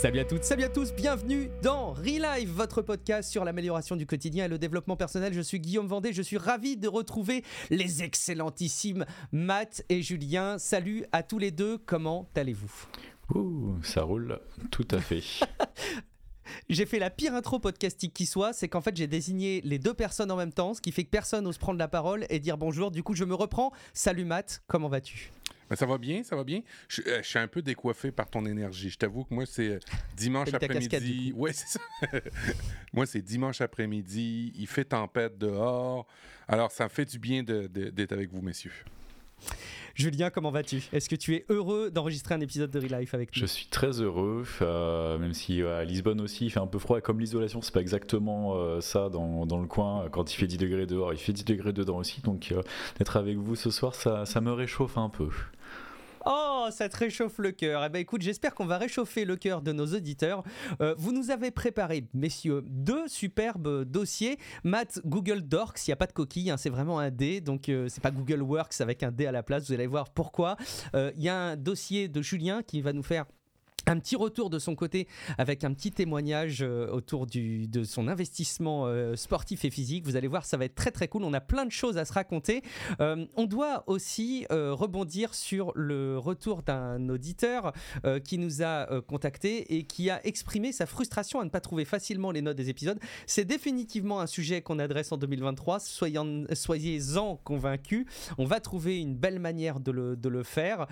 Salut à toutes, salut à tous, bienvenue dans Relive, votre podcast sur l'amélioration du quotidien et le développement personnel. Je suis Guillaume Vendée, je suis ravi de retrouver les excellentissimes Matt et Julien. Salut à tous les deux, comment allez-vous? Ouh, ça roule tout à fait. J'ai fait la pire intro podcastique qui soit, c'est qu'en fait j'ai désigné les deux personnes en même temps, ce qui fait que personne n'ose prendre la parole et dire bonjour. Du coup, je me reprends. Salut Matt, comment vas-tu? Ben, ça va bien, ça va bien. Je, euh, je, suis un peu décoiffé par ton énergie. Je t'avoue que moi, c'est euh, dimanche après-midi. Ouais, c'est ça. moi, c'est dimanche après-midi. Il fait tempête dehors. Alors, ça me fait du bien d'être de, de, avec vous, messieurs. Julien, comment vas-tu? Est-ce que tu es heureux d'enregistrer un épisode de Relife avec nous? Je suis très heureux, euh, même si à Lisbonne aussi il fait un peu froid. Comme l'isolation, c'est pas exactement euh, ça dans, dans, le coin. Quand il fait 10 degrés dehors, il fait 10 degrés dedans aussi. Donc euh, d'être avec vous ce soir, ça, ça me réchauffe un peu. Oh, ça te réchauffe le cœur. Eh ben écoute, j'espère qu'on va réchauffer le cœur de nos auditeurs. Euh, vous nous avez préparé, messieurs, deux superbes dossiers. Matt, Google Docs, il n'y a pas de coquille, hein, c'est vraiment un D, donc euh, c'est pas Google Works avec un D à la place. Vous allez voir pourquoi. Euh, il y a un dossier de Julien qui va nous faire un petit retour de son côté avec un petit témoignage euh, autour de son investissement euh, sportif et physique. Vous allez voir, ça va être très très cool. On a plein de choses à se raconter. Euh, on doit aussi rebondir sur le retour d'un auditeur qui nous a contacté et qui a exprimé sa frustration à ne pas trouver facilement les notes des épisodes. C'est définitivement un sujet qu'on adresse en 2023. Soyez-en convaincus. On va trouver une belle manière de le, de le faire.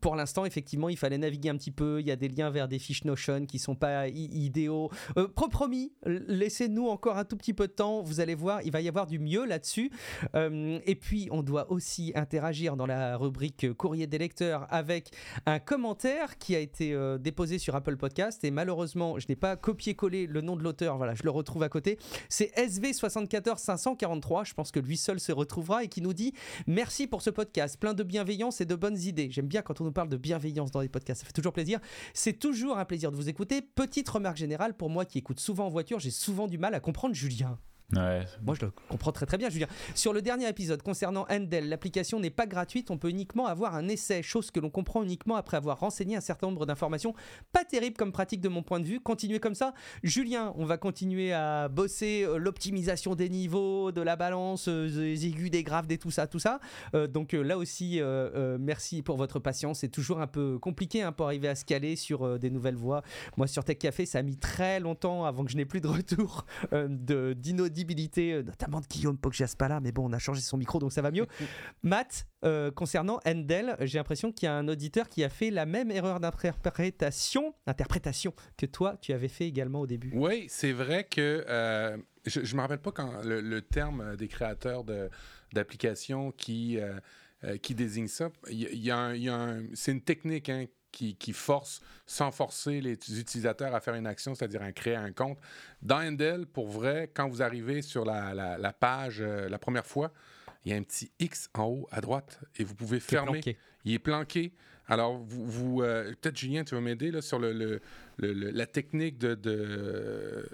pour l'instant, effectivement, il fallait naviguer un petit peu. Il y a des liens vers des fiches Notion qui sont pas idéaux. Euh, promis, laissez-nous encore un tout petit peu de temps. Vous allez voir, il va y avoir du mieux là-dessus. Euh, et puis, on doit aussi interagir dans la rubrique courrier des lecteurs avec un commentaire qui a été euh, déposé sur Apple Podcast. Et malheureusement, je n'ai pas copié-collé le nom de l'auteur. Voilà, je le retrouve à côté. C'est SV74543. Je pense que lui seul se retrouvera et qui nous dit Merci pour ce podcast, plein de bienveillance et de bonnes idées. J'aime bien quand on nous parle de bienveillance dans les podcasts. Ça fait toujours plaisir. C'est toujours un plaisir de vous écouter. Petite remarque générale, pour moi qui écoute souvent en voiture, j'ai souvent du mal à comprendre Julien. Moi, je le comprends très très bien. Je veux dire, sur le dernier épisode concernant Endel, l'application n'est pas gratuite. On peut uniquement avoir un essai, chose que l'on comprend uniquement après avoir renseigné un certain nombre d'informations. Pas terrible comme pratique de mon point de vue. Continuez comme ça. Julien, on va continuer à bosser euh, l'optimisation des niveaux, de la balance, euh, des aigus, des graves, des tout ça, tout ça. Euh, donc là aussi, merci pour votre patience. C'est toujours un peu compliqué hein, pour arriver à se caler sur des nouvelles voies. Moi, sur Tech Café, ça a mis très longtemps avant que je n'ai plus de retour d'inaudible euh, notamment de Guillaume là mais bon, on a changé son micro, donc ça va mieux. Matt, euh, concernant Endel, j'ai l'impression qu'il y a un auditeur qui a fait la même erreur d'interprétation interprétation que toi, tu avais fait également au début. Oui, c'est vrai que euh, je ne me rappelle pas quand le, terme des créateurs d'applications qui, qui désigne ça. Il y, a, c'est une technique hein, qui, force, sans forcer les utilisateurs à faire une action, c'est-à-dire à créer un compte. Dans Endel, pour vrai, quand vous arrivez sur la, page euh, la première fois, il y a un petit X en haut à droite et vous pouvez fermer. Il est planqué. Alors, vous, vous euh, peut-être Julien, tu vas m'aider sur le, la technique de,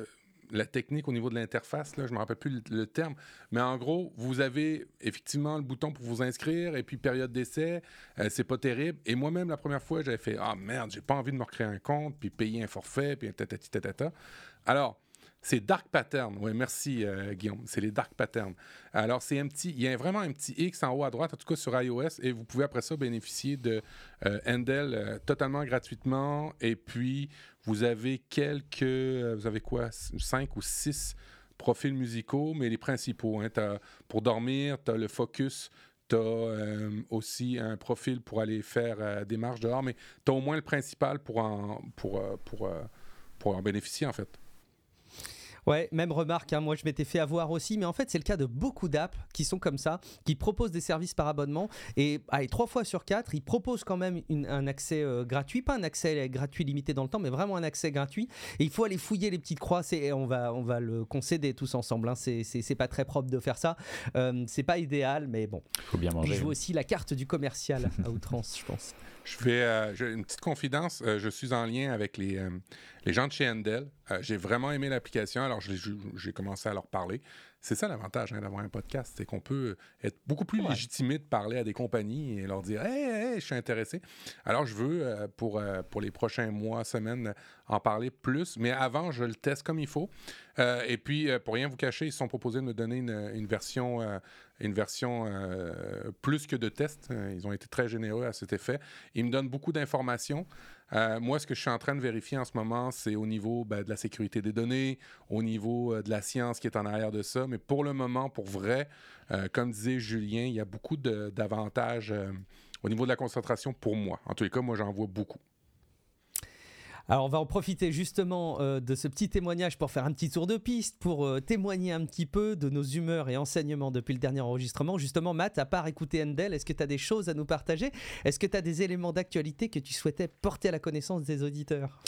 la technique au niveau de l'interface, je ne me rappelle plus le, terme, mais en gros, vous avez effectivement le bouton pour vous inscrire et puis période d'essai, euh, c'est pas terrible. Et moi-même, la première fois, j'avais fait Ah merde, j'ai pas envie de me recréer un compte, puis payer un forfait, puis tatati tatata. Alors, c'est Dark Pattern. Oui, merci euh, Guillaume. C'est les Dark Patterns. Alors, c'est un petit, il y a vraiment un petit X en haut à droite, en tout cas sur iOS, et vous pouvez après ça bénéficier de euh, Handle euh, totalement gratuitement. Et puis, vous avez quelques, vous avez quoi, cinq ou six profils musicaux, mais les principaux. Hein, pour dormir, tu as le focus, tu as aussi un profil pour aller faire des marches dehors, mais tu as au moins le principal pour en, pour, pour, pour en bénéficier, en fait. Ouais, même remarque, hein, moi je m'étais fait avoir aussi, mais en fait c'est le cas de beaucoup d'apps qui sont comme ça, qui proposent des services par abonnement, et allez, trois fois sur quatre, ils proposent quand même un accès euh, gratuit, pas un accès gratuit limité dans le temps, mais vraiment un accès gratuit, et il faut aller fouiller les petites croix, et on va, on va le concéder tous ensemble, hein. c'est pas très propre de faire ça, euh, c'est pas idéal, mais bon. Faut bien manger. Je joue aussi la carte du commercial à outrance, je pense. Je vais, j'ai une petite confidence. je suis en lien avec les, les gens de chez Endel. j'ai vraiment aimé l'application, alors j'ai commencé à leur parler. C'est ça l'avantage hein, d'avoir un podcast, c'est qu'on peut être beaucoup plus légitimé de parler à des compagnies et leur dire Hey, je suis intéressé. Alors, je veux, euh, pour, euh, pour les prochains mois, semaines, en parler plus, mais avant, je le teste comme il faut. Euh, et puis, pour rien vous cacher, ils se sont proposés de me donner une, version, une version plus que de test. Ils ont été très généreux à cet effet. Ils me donnent beaucoup d'informations. Euh, moi, ce que je suis en train de vérifier en ce moment, c'est au niveau ben, de la sécurité des données, au niveau euh, de la science qui est en arrière de ça. Mais pour le moment, pour vrai, euh, comme disait Julien, il y a beaucoup d'avantages au niveau de la concentration pour moi. En tous les cas, moi, j'en vois beaucoup. Alors on va en profiter justement euh, de ce petit témoignage pour faire un petit tour de piste, pour euh, témoigner un petit peu de nos humeurs et enseignements depuis le dernier enregistrement. Justement, Matt, à part écouter Endel, est-ce que tu as des choses à nous partager? Est-ce que tu as des éléments d'actualité que tu souhaitais porter à la connaissance des auditeurs?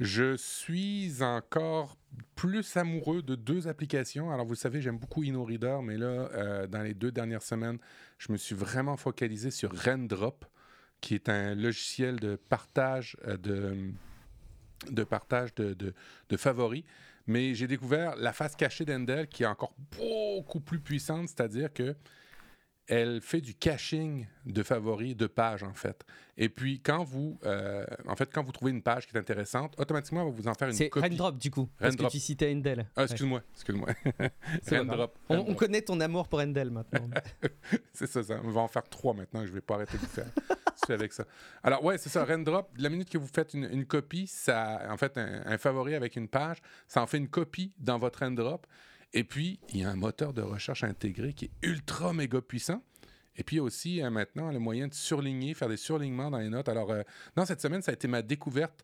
Je suis encore plus amoureux de deux applications. Alors, vous savez, j'aime beaucoup InnoReader, mais là, euh, dans les deux dernières semaines, je me suis vraiment focalisé sur Rendrop, qui est un logiciel de partage de, de partage de, de, favoris. Mais j'ai découvert la face cachée d'Endel qui est encore beaucoup plus puissante, c'est-à-dire que elle fait du caching de favoris de pages en fait. Et puis quand vous, euh, en fait, quand vous trouvez une page qui est intéressante, automatiquement elle va vous en faire une copie. C'est Raindrop du coup, parce que tu citais Endel. Ah, excuse-moi, excuse-moi. Raindrop. On, on, connaît ton amour pour Endel maintenant. c'est ça, ça, on va en faire trois maintenant. Je vais pas arrêter de faire avec ça. Alors, ouais, c'est ça. Rendrop, la minute que vous faites une, copie, ça, en fait, un, favori avec une page, ça en fait une copie dans votre Rendrop. Et puis, il y a un moteur de recherche intégré qui est ultra méga puissant. Et puis aussi, euh, maintenant, le moyen de surligner, faire des surlignements dans les notes. Alors, euh, dans cette semaine, ça a été ma découverte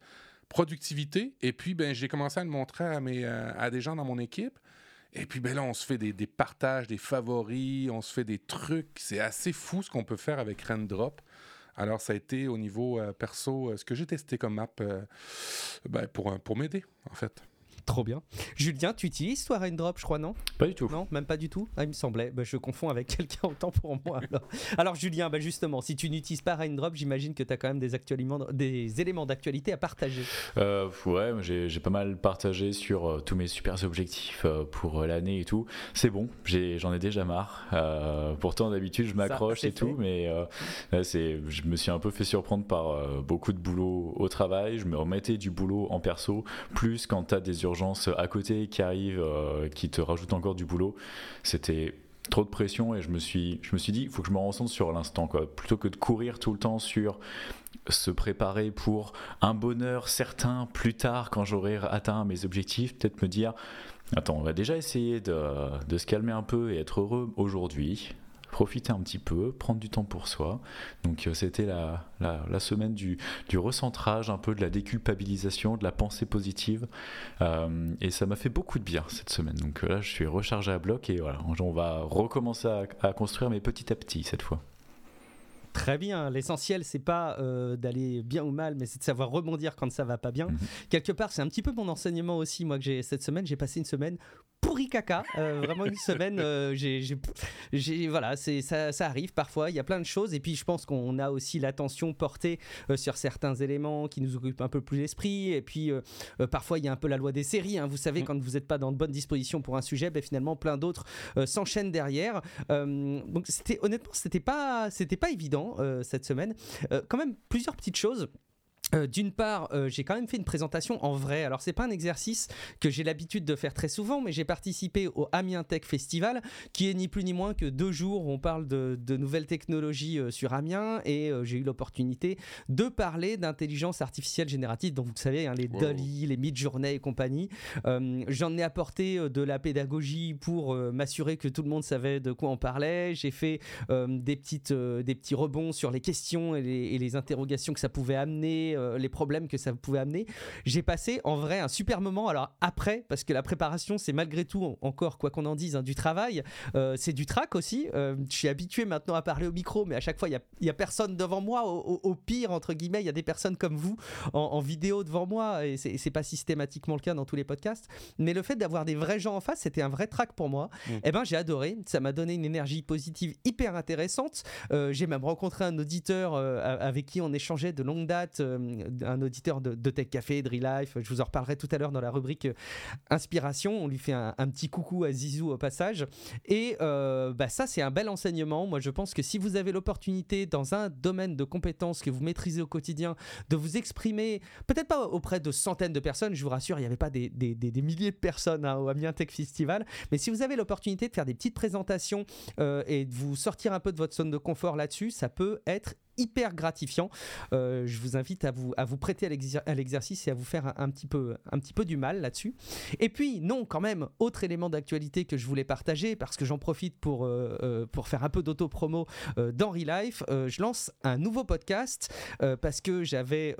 productivité. Et puis, ben, j'ai commencé à le montrer à, mes, euh, à des gens dans mon équipe. Et puis, ben là, on se fait des, des partages, des favoris, on se fait des trucs. C'est assez fou ce qu'on peut faire avec Rendrop. Alors, ça a été au niveau euh, perso euh, ce que j'ai testé comme map euh, ben, pour, pour m'aider, en fait. Trop bien. Julien, tu utilises toi Raindrop, je crois, non? Pas du tout. Non, même pas du tout? Ah, Il me semblait. Bah, je confonds avec quelqu'un autant pour moi. Alors, Julien, bah, justement, si tu n'utilises pas Raindrop, j'imagine que tu as quand même des, des éléments d'actualité à partager. Euh, ouais, j'ai pas mal partagé sur euh, tous mes super objectifs euh, pour l'année et tout. C'est bon, j'en ai, déjà marre. pourtant, d'habitude, je m'accroche et tout, mais je me suis un peu fait surprendre par beaucoup de boulot au travail. Je me remettais du boulot en perso, plus quand tu as des urgences à côté qui arrive, euh, qui te rajoute encore du boulot. C'était trop de pression et je me suis, je me suis dit, il faut que je me ressente sur l'instant, quoi. Plutôt que de courir tout le temps sur se préparer pour un bonheur certain plus tard quand j'aurai atteint mes objectifs, peut-être me dire, attends, on va déjà essayer de se calmer un peu et être heureux aujourd'hui profiter un petit peu, prendre du temps pour soi. Donc euh, c'était la, la, semaine du, du, recentrage, un peu de la déculpabilisation, de la pensée positive. Euh, et ça m'a fait beaucoup de bien cette semaine. Donc euh, là, je suis rechargé à bloc et voilà, on va recommencer à construire, mais petit à petit cette fois. Très bien. L'essentiel, c'est pas d'aller bien ou mal, mais c'est de savoir rebondir quand ça va pas bien. Mhm. Quelque part, c'est un petit peu mon enseignement aussi. Moi, que j'ai cette semaine, j'ai passé une semaine pourri caca. Euh, vraiment une semaine, euh, j'ai, voilà, c'est, ça, ça, arrive parfois. Il y a plein de choses. Et puis, je pense qu'on a aussi l'attention portée euh, sur certains éléments qui nous occupent un peu plus l'esprit. Et puis, parfois, il y a un peu la loi des séries. Hein. Vous savez, mm. quand vous n'êtes pas dans de bonnes dispositions pour un sujet, ben, finalement, plein d'autres s'enchaînent derrière. donc, c'était, honnêtement, c'était pas, c'était pas évident cette semaine. quand même, plusieurs petites choses. Euh, d'une part, euh, j'ai quand même fait une présentation en vrai. Alors, c'est pas un exercice que j'ai l'habitude de faire très souvent, mais j'ai participé au Amiens Tech Festival, qui est ni plus ni moins que deux jours où on parle de, nouvelles technologies euh, sur Amiens, et j'ai eu l'opportunité de parler d'intelligence artificielle générative. Donc, vous savez, hein, les Dolly, les Midjourney et compagnie. J'en ai apporté de la pédagogie pour m'assurer que tout le monde savait de quoi on parlait. J'ai fait des petites, des petits rebonds sur les questions et les, et les interrogations que ça pouvait amener euh, les problèmes que ça pouvait amener. J'ai passé en vrai un super moment. Alors après, parce que la préparation, c'est malgré tout encore, quoi qu'on en dise, hein, du travail. Euh, c'est du track aussi. je suis habitué maintenant à parler au micro, mais à chaque fois, il n'y a, a, personne devant moi. Au, pire, entre guillemets, il y a des personnes comme vous en, vidéo devant moi, et c'est pas systématiquement le cas dans tous les podcasts. Mais le fait d'avoir des vrais gens en face, c'était un vrai track pour moi. Mm. Et eh ben, j'ai adoré. Ça m'a donné une énergie positive hyper intéressante. j'ai même rencontré un auditeur avec qui on échangeait de longue date, euh, un auditeur de, Tech Café, de Life. Je vous en reparlerai tout à l'heure dans la rubrique euh, Inspiration. On lui fait un, petit coucou à Zizou au passage. Et euh, bah, ça, c'est un bel enseignement. Moi, je pense que si vous avez l'opportunité dans un domaine de compétences que vous maîtrisez au quotidien, de vous exprimer, peut-être pas auprès de centaines de personnes, je vous rassure, il n'y avait pas des, milliers de personnes hein, au Amiens Tech Festival, mais si vous avez l'opportunité de faire des petites présentations et de vous sortir un peu de votre zone de confort là-dessus, ça peut être hyper gratifiant. Euh, je vous invite à vous, à vous prêter à l'exercice et à vous faire un, petit peu, un petit peu du mal là-dessus. Et puis, non, quand même, autre élément d'actualité que je voulais partager, parce que j'en profite pour, euh, euh, pour faire un peu d'auto-promo dans Life, je lance un nouveau podcast parce que j'avais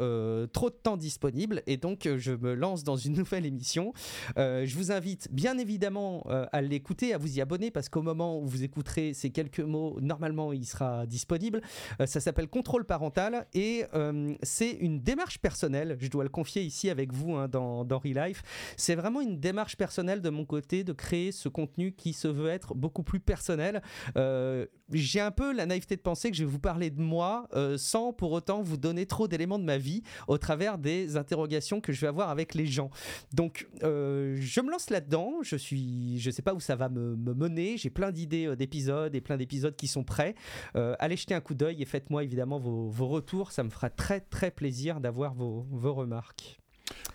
trop de temps disponible et donc je me lance dans une nouvelle émission. je vous invite bien évidemment à l'écouter, à vous y abonner, parce qu'au moment où vous écouterez ces quelques mots, normalement, il sera disponible. ça s'appelle contrôle parental et euh, c'est une démarche personnelle. Je dois le confier ici avec vous hein, dans, dans Relife. C'est vraiment une démarche personnelle de mon côté de créer ce contenu qui se veut être beaucoup plus personnel. Euh, j'ai un peu la naïveté de penser que je vais vous parler de moi euh, sans pour autant vous donner trop d'éléments de ma vie au travers des interrogations que je vais avoir avec les gens. Donc je me lance là-dedans. Je suis, je sais pas où ça va me, me mener. J'ai plein d'idées d'épisodes et plein d'épisodes qui sont prêts. allez jeter un coup d'œil et faites-moi évidemment vos, retours. Ça me fera très très plaisir d'avoir vos, remarques.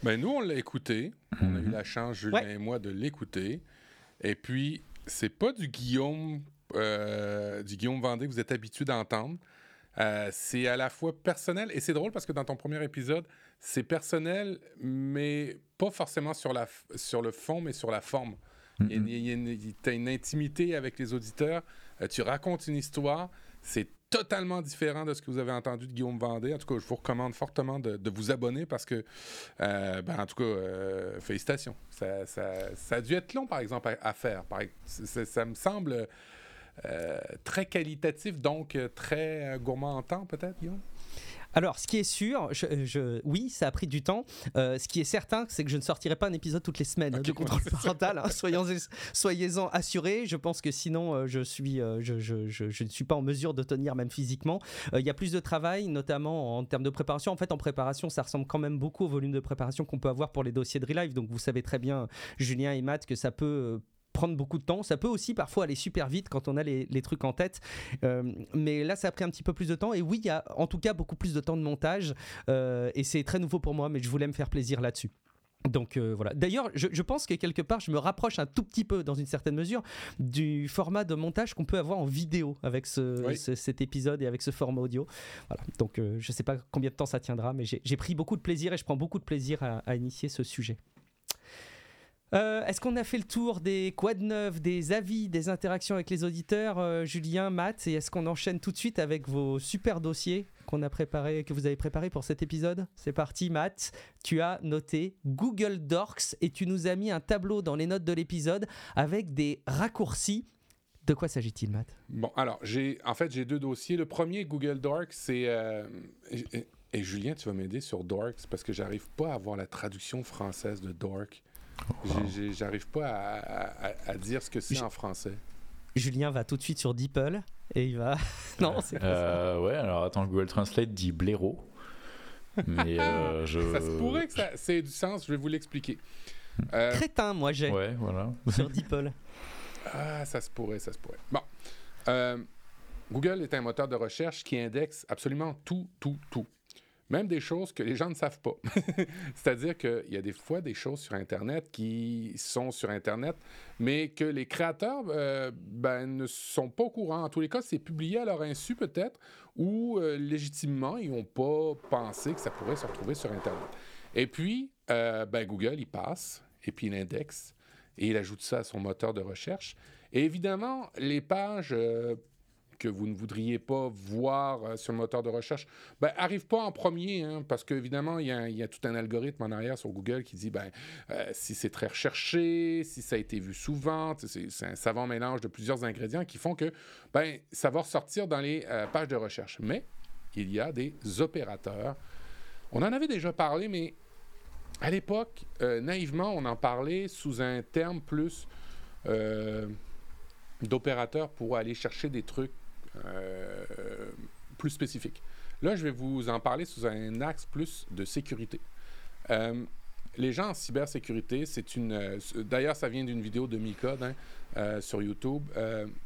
Ben nous, on l'a écouté. On a eu mhm. la chance, Julien et moi, de l'écouter. Et puis, c'est pas du Guillaume, euh, du Guillaume Vendée que vous êtes habitué d'entendre. Euh, c'est à la fois personnel et c'est drôle parce que dans ton premier épisode, c'est personnel, mais pas forcément sur, la, sur le fond, mais sur la forme. Il y a, une, une intimité avec les auditeurs. Euh, tu racontes une histoire. C'est totalement différent de ce que vous avez entendu de Guillaume Vendée. En tout cas, je vous recommande fortement de, vous abonner parce que, euh, ben, en tout cas, félicitations. Ça, ça, a dû être long, par exemple, à, faire. ça, me semble très qualitatif, donc très gourmand en temps, peut-être, Guillaume? Alors, ce qui est sûr, je, oui, ça a pris du temps. Euh, ce qui est certain, c'est que je ne sortirai pas un épisode toutes les semaines hein, de contrôle parental. Hein, soyez-en assurés. Je pense que sinon, euh, je, suis, euh, je, je, ne suis pas en mesure de tenir même physiquement. Il y a plus de travail, notamment en termes de préparation. En fait, en préparation, ça ressemble quand même beaucoup au volume de préparation qu'on peut avoir pour les dossiers de Relive. Donc, vous savez très bien, Julien et Matt, que ça peut prendre beaucoup de temps. Ça peut aussi parfois aller super vite quand on a les, trucs en tête. Euh, mais là, ça a pris un petit peu plus de temps. Et oui, il y a en tout cas beaucoup plus de temps de montage. Euh, et c'est très nouveau pour moi, mais je voulais me faire plaisir là-dessus. Donc euh, voilà. D'ailleurs, je, pense que quelque part, je me rapproche un tout petit peu, dans une certaine mesure, du format de montage qu'on peut avoir en vidéo avec ce, cet épisode et avec ce format audio. Voilà. Donc je ne sais pas combien de temps ça tiendra, mais j'ai pris beaucoup de plaisir et je prends beaucoup de plaisir à initier ce sujet. Euh, est-ce qu'on a fait le tour des quads neufs, des avis, des interactions avec les auditeurs, euh, Julien, Matt, et est-ce qu'on enchaîne tout de suite avec vos super dossiers qu'on a que vous avez préparé pour cet épisode? C'est parti, Matt. Tu as noté Google Docs et tu nous as mis un tableau dans les notes de l'épisode avec des raccourcis. De quoi s'agit-il, Matt? Bon, alors en fait, j'ai deux dossiers. Le premier, Google Docs, c'est euh, et, et, Julien, tu vas m'aider sur Dorks parce que j'arrive pas à avoir la traduction française de Dork. J'arrive pas à, dire ce que c'est en français. Julien va tout de suite sur DeepL et il va. non, c'est euh, Ouais, alors attends, Google Translate dit blaireau. Mais euh, je... Ça se pourrait que ça, ait du sens, je vais vous l'expliquer. Euh, Crétin, moi j'ai. Ouais, voilà. Sur DeepL. ah, ça se pourrait, ça se pourrait. Bon. Google est un moteur de recherche qui indexe absolument tout, tout, tout. Même des choses que les gens ne savent pas. C'est-à-dire qu'il y a des fois des choses sur Internet qui sont sur Internet, mais que les créateurs euh, ben, ne sont pas au courant. En tous les cas, c'est publié à leur insu peut-être, ou euh, légitimement, ils n'ont pas pensé que ça pourrait se retrouver sur Internet. Et puis, euh, ben, Google, il passe, et puis il indexe, et il ajoute ça à son moteur de recherche. Et évidemment, les pages que vous ne voudriez pas voir euh, sur le moteur de recherche, ben, arrive pas en premier, hein, parce qu'évidemment, il y, a tout un algorithme en arrière sur Google qui dit ben, euh, si c'est très recherché, si ça a été vu souvent, c'est un savant mélange de plusieurs ingrédients qui font que ben, ça va ressortir dans les euh, pages de recherche. Mais il y a des opérateurs. On en avait déjà parlé, mais à l'époque, naïvement, on en parlait sous un terme plus d'opérateurs pour aller chercher des trucs plus spécifiques. Là, je vais vous en parler sous un axe plus de sécurité. Euh, les gens en cybersécurité, c'est une. Euh, d'ailleurs, ça vient d'une vidéo de Micode hein, sur YouTube.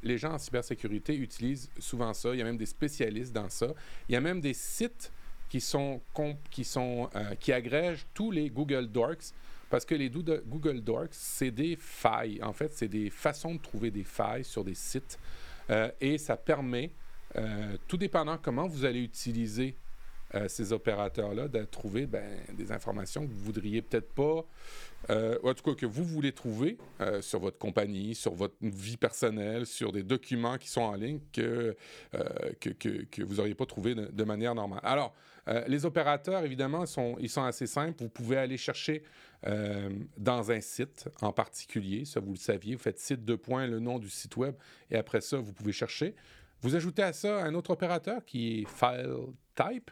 les gens en cybersécurité utilisent souvent ça. Il y a même des spécialistes dans ça. Il y a même des sites qui sont, qui, sont, qui agrègent tous les Google Docs parce que les Google Docs, c'est des failles. En fait, c'est des façons de trouver des failles sur des sites. Euh, et ça permet, euh, tout dépendant comment vous allez utiliser euh, ces opérateurs-là, de trouver ben, des informations que vous voudriez peut-être pas, en tout cas que vous voulez trouver sur votre compagnie, sur votre vie personnelle, sur des documents qui sont en ligne que, que, vous n'auriez pas trouvé de, manière normale. Alors, les opérateurs, évidemment, ils sont assez simples. Vous pouvez aller chercher euh, dans un site en particulier. Ça, vous le saviez. Vous faites site de points, le nom du site web, et après ça, vous pouvez chercher. Vous ajoutez à ça un autre opérateur qui est File Type,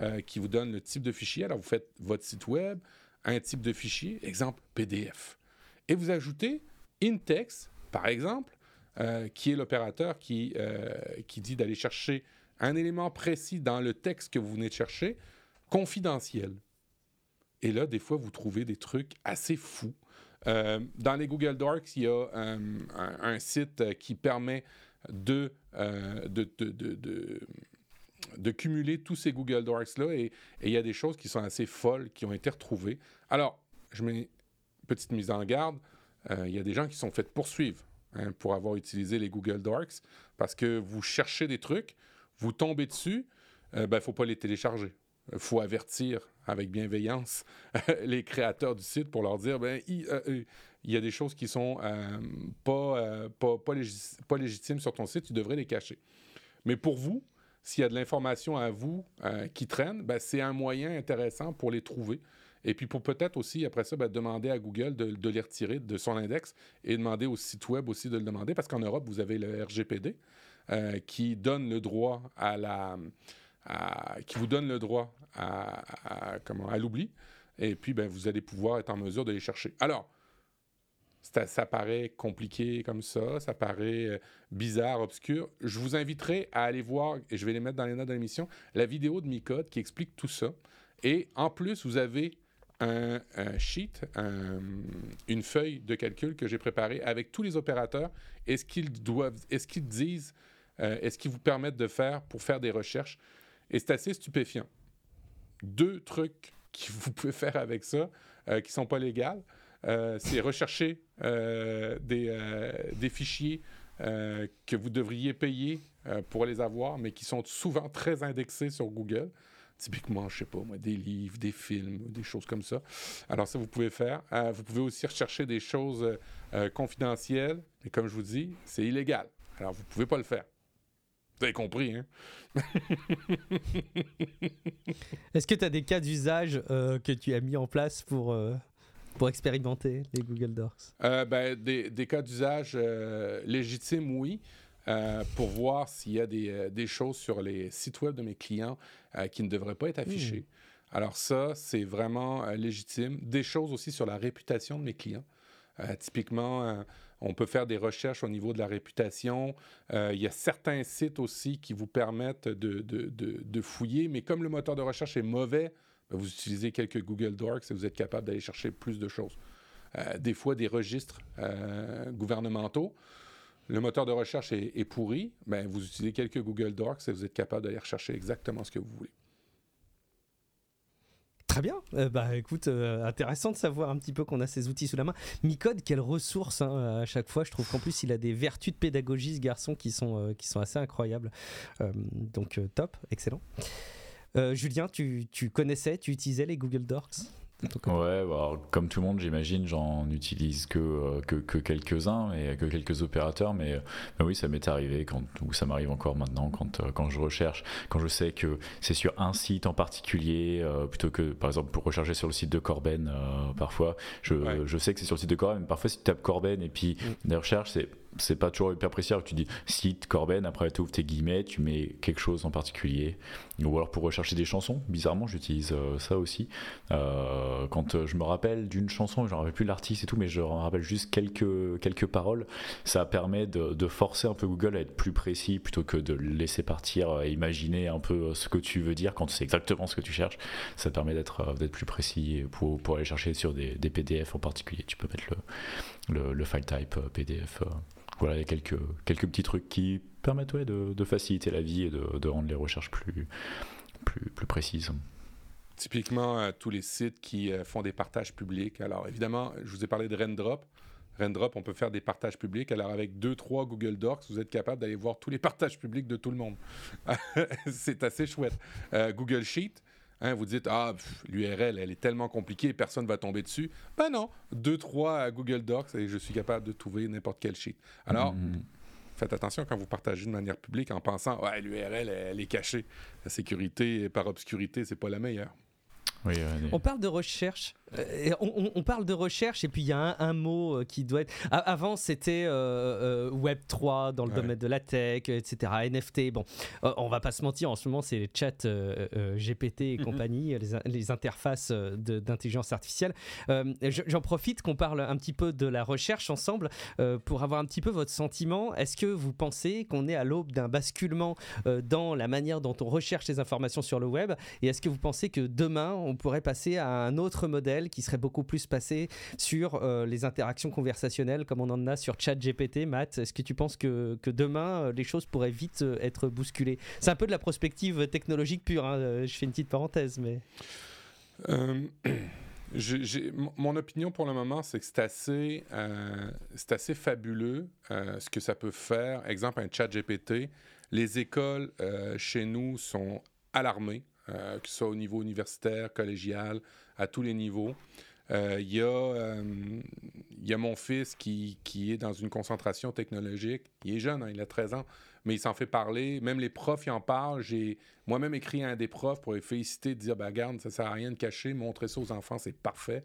euh, qui vous donne le type de fichier. Alors, vous faites votre site web, un type de fichier, exemple PDF. Et vous ajoutez Intex, par exemple, euh, qui est l'opérateur qui, qui dit d'aller chercher un élément précis dans le texte que vous venez de chercher, confidentiel. Et là, des fois, vous trouvez des trucs assez fous. Euh, dans les Google Docs, il y a euh, un, site qui permet de, euh, de, cumuler tous ces Google Docs-là et, il y a des choses qui sont assez folles qui ont été retrouvées. Alors, je mets petite mise en garde, il y a des gens qui sont faits poursuivre hein, pour avoir utilisé les Google Docs parce que vous cherchez des trucs, vous tombez dessus, il ben, ne faut pas les télécharger. Faut avertir avec bienveillance les créateurs du site pour leur dire ben il, euh, euh, y a des choses qui sont euh, pas, pas, pas, légitimes sur ton site, tu devrais les cacher. Mais pour vous, s'il y a de l'information à vous qui traîne, ben, c'est un moyen intéressant pour les trouver. Et puis pour peut-être aussi, après ça, ben, demander à Google de, de, les retirer de son index et demander au site web aussi de le demander, parce qu'en Europe, vous avez le RGPD qui donne le droit à la qui vous donne le droit à, comment, à l'oubli. Et puis, ben, vous allez pouvoir être en mesure de les chercher. Alors, ça, paraît compliqué comme ça, ça paraît euh, bizarre, obscur. Je vous inviterai à aller voir, et je vais les mettre dans les notes de l'émission, la vidéo de Micode qui explique tout ça. Et en plus, vous avez un, sheet, une feuille de calcul que j'ai préparée avec tous les opérateurs et ce qu'ils doivent, est-ce qu'ils disent, euh, est-ce qu'ils vous permettent de faire pour faire des recherches. Et c'est assez stupéfiant. Deux trucs que vous pouvez faire avec ça, euh, qui ne sont pas légaux, euh, c'est rechercher euh, des, fichiers que vous devriez payer pour les avoir, mais qui sont souvent très indexés sur Google. Typiquement, je sais pas moi, des livres, des films, des choses comme ça. Alors ça, vous pouvez faire. vous pouvez aussi rechercher des choses confidentielles, mais comme je vous dis, c'est illégal. Alors vous ne pouvez pas le faire. Vous avez compris, hein? Est-ce que tu as des cas d'usage euh, que tu as mis en place pour, euh, pour expérimenter les Google Docs? Euh, ben, des, des, cas d'usage légitimes, oui. pour voir s'il y a des, des, choses sur les sites web de mes clients qui ne devraient pas être affichées. Hmm. Alors ça, c'est vraiment légitime. Des choses aussi sur la réputation de mes clients. typiquement, on peut faire des recherches au niveau de la réputation. Euh, il y a certains sites aussi qui vous permettent de, fouiller, mais comme le moteur de recherche est mauvais, ben, vous utilisez quelques Google Docs et vous êtes capable d'aller chercher plus de choses. Euh, des fois, des registres euh, gouvernementaux. Le moteur de recherche est, pourri, ben, vous utilisez quelques Google Docs et vous êtes capable d'aller rechercher exactement ce que vous voulez. Très bien. Euh, bah écoute, euh, intéressant de savoir un petit peu qu'on a ces outils sous la main. Micode, quelle ressource hein, à chaque fois. Je trouve qu'en plus il a des vertus de pédagogie ce garçon qui sont, euh, qui sont assez incroyables. donc top, excellent. Julien, tu, tu, connaissais, tu utilisais les Google Docs? Ouais, bah, comme tout le monde, j'imagine, j'en utilise que, euh, que, que quelques-uns et que quelques opérateurs, mais, oui, ça m'est arrivé, quand, ou ça m'arrive encore maintenant quand, euh, quand je recherche, quand je sais que c'est sur un site en particulier, euh, plutôt que par exemple pour rechercher sur le site de Corben, parfois, je, je, sais que c'est sur le site de Corben, mais parfois si tu tapes Corben et puis mm. des recherches, c'est c'est pas toujours hyper précis. tu dis site Corben, après tu ouvres tes guillemets, tu mets quelque chose en particulier. Ou alors pour rechercher des chansons, bizarrement, j'utilise euh, ça aussi. Euh, quand euh, je me rappelle d'une chanson, je ne rappelle plus l'artiste et tout, mais je me rappelle juste quelques, quelques paroles, ça permet de, forcer un peu Google à être plus précis plutôt que de laisser partir et imaginer un peu ce que tu veux dire quand c'est exactement ce que tu cherches. Ça permet d'être plus précis pour, aller chercher sur des, PDF en particulier. Tu peux mettre le, le file type PDF voilà, il y a quelques, quelques petits trucs qui permettent de, faciliter la vie et de, rendre les recherches plus, plus, plus précises. Typiquement, euh, tous les sites qui euh, font des partages publics. Alors, évidemment, je vous ai parlé de Rendrop. Rendrop, on peut faire des partages publics. Alors, avec deux, trois Google Docs, vous êtes capable d'aller voir tous les partages publics de tout le monde. c'est assez chouette. Euh, Google Sheet, Hein, vous dites, ah, l'URL, elle est tellement compliquée, personne ne va tomber dessus. Ben non, deux, trois Google Docs et je suis capable de trouver n'importe quel sheet. Alors, mm-hmm. faites attention quand vous partagez de manière publique en pensant, ouais, l'URL, elle, est cachée. La sécurité par obscurité, c'est pas la meilleure. On parle de recherche euh, on, parle de recherche et puis il y a un, mot euh, qui doit être. Avant, c'était euh, Web 3 dans le domaine de la tech, etc. NFT. Bon, on va pas se mentir, en ce moment, c'est les chats GPT et compagnie, les, interfaces d'intelligence artificielle. J'en profite qu'on parle un petit peu de la recherche ensemble pour avoir un petit peu votre sentiment. Est-ce que vous pensez qu'on est à l'aube d'un basculement dans la manière dont on recherche les informations sur le web? Et est-ce que vous pensez que demain, on pourrait passer à un autre modèle? Qui serait beaucoup plus passé sur euh, les interactions conversationnelles comme on en a sur ChatGPT. Matt, est-ce que tu penses que, demain euh, les choses pourraient vite euh, être bousculées? C'est un peu de la prospective technologique pure. Hein, je fais une petite parenthèse, mais. mon opinion pour le moment, c'est que c'est assez, c'est assez fabuleux ce que ça peut faire. Exemple, un chat GPT. Les écoles chez nous sont alarmées, que ce soit au niveau universitaire, collégial, à tous les niveaux. Euh, il y, euh, y, a mon fils qui, est dans une concentration technologique. Il est jeune, hein, il a 13 ans, mais il s'en fait parler. Même les profs, ils en parlent. J'ai moi-même écrit à un des profs pour les féliciter, de dire bah, Regarde, ça ne sert à rien de cacher, montrer ça aux enfants, c'est parfait.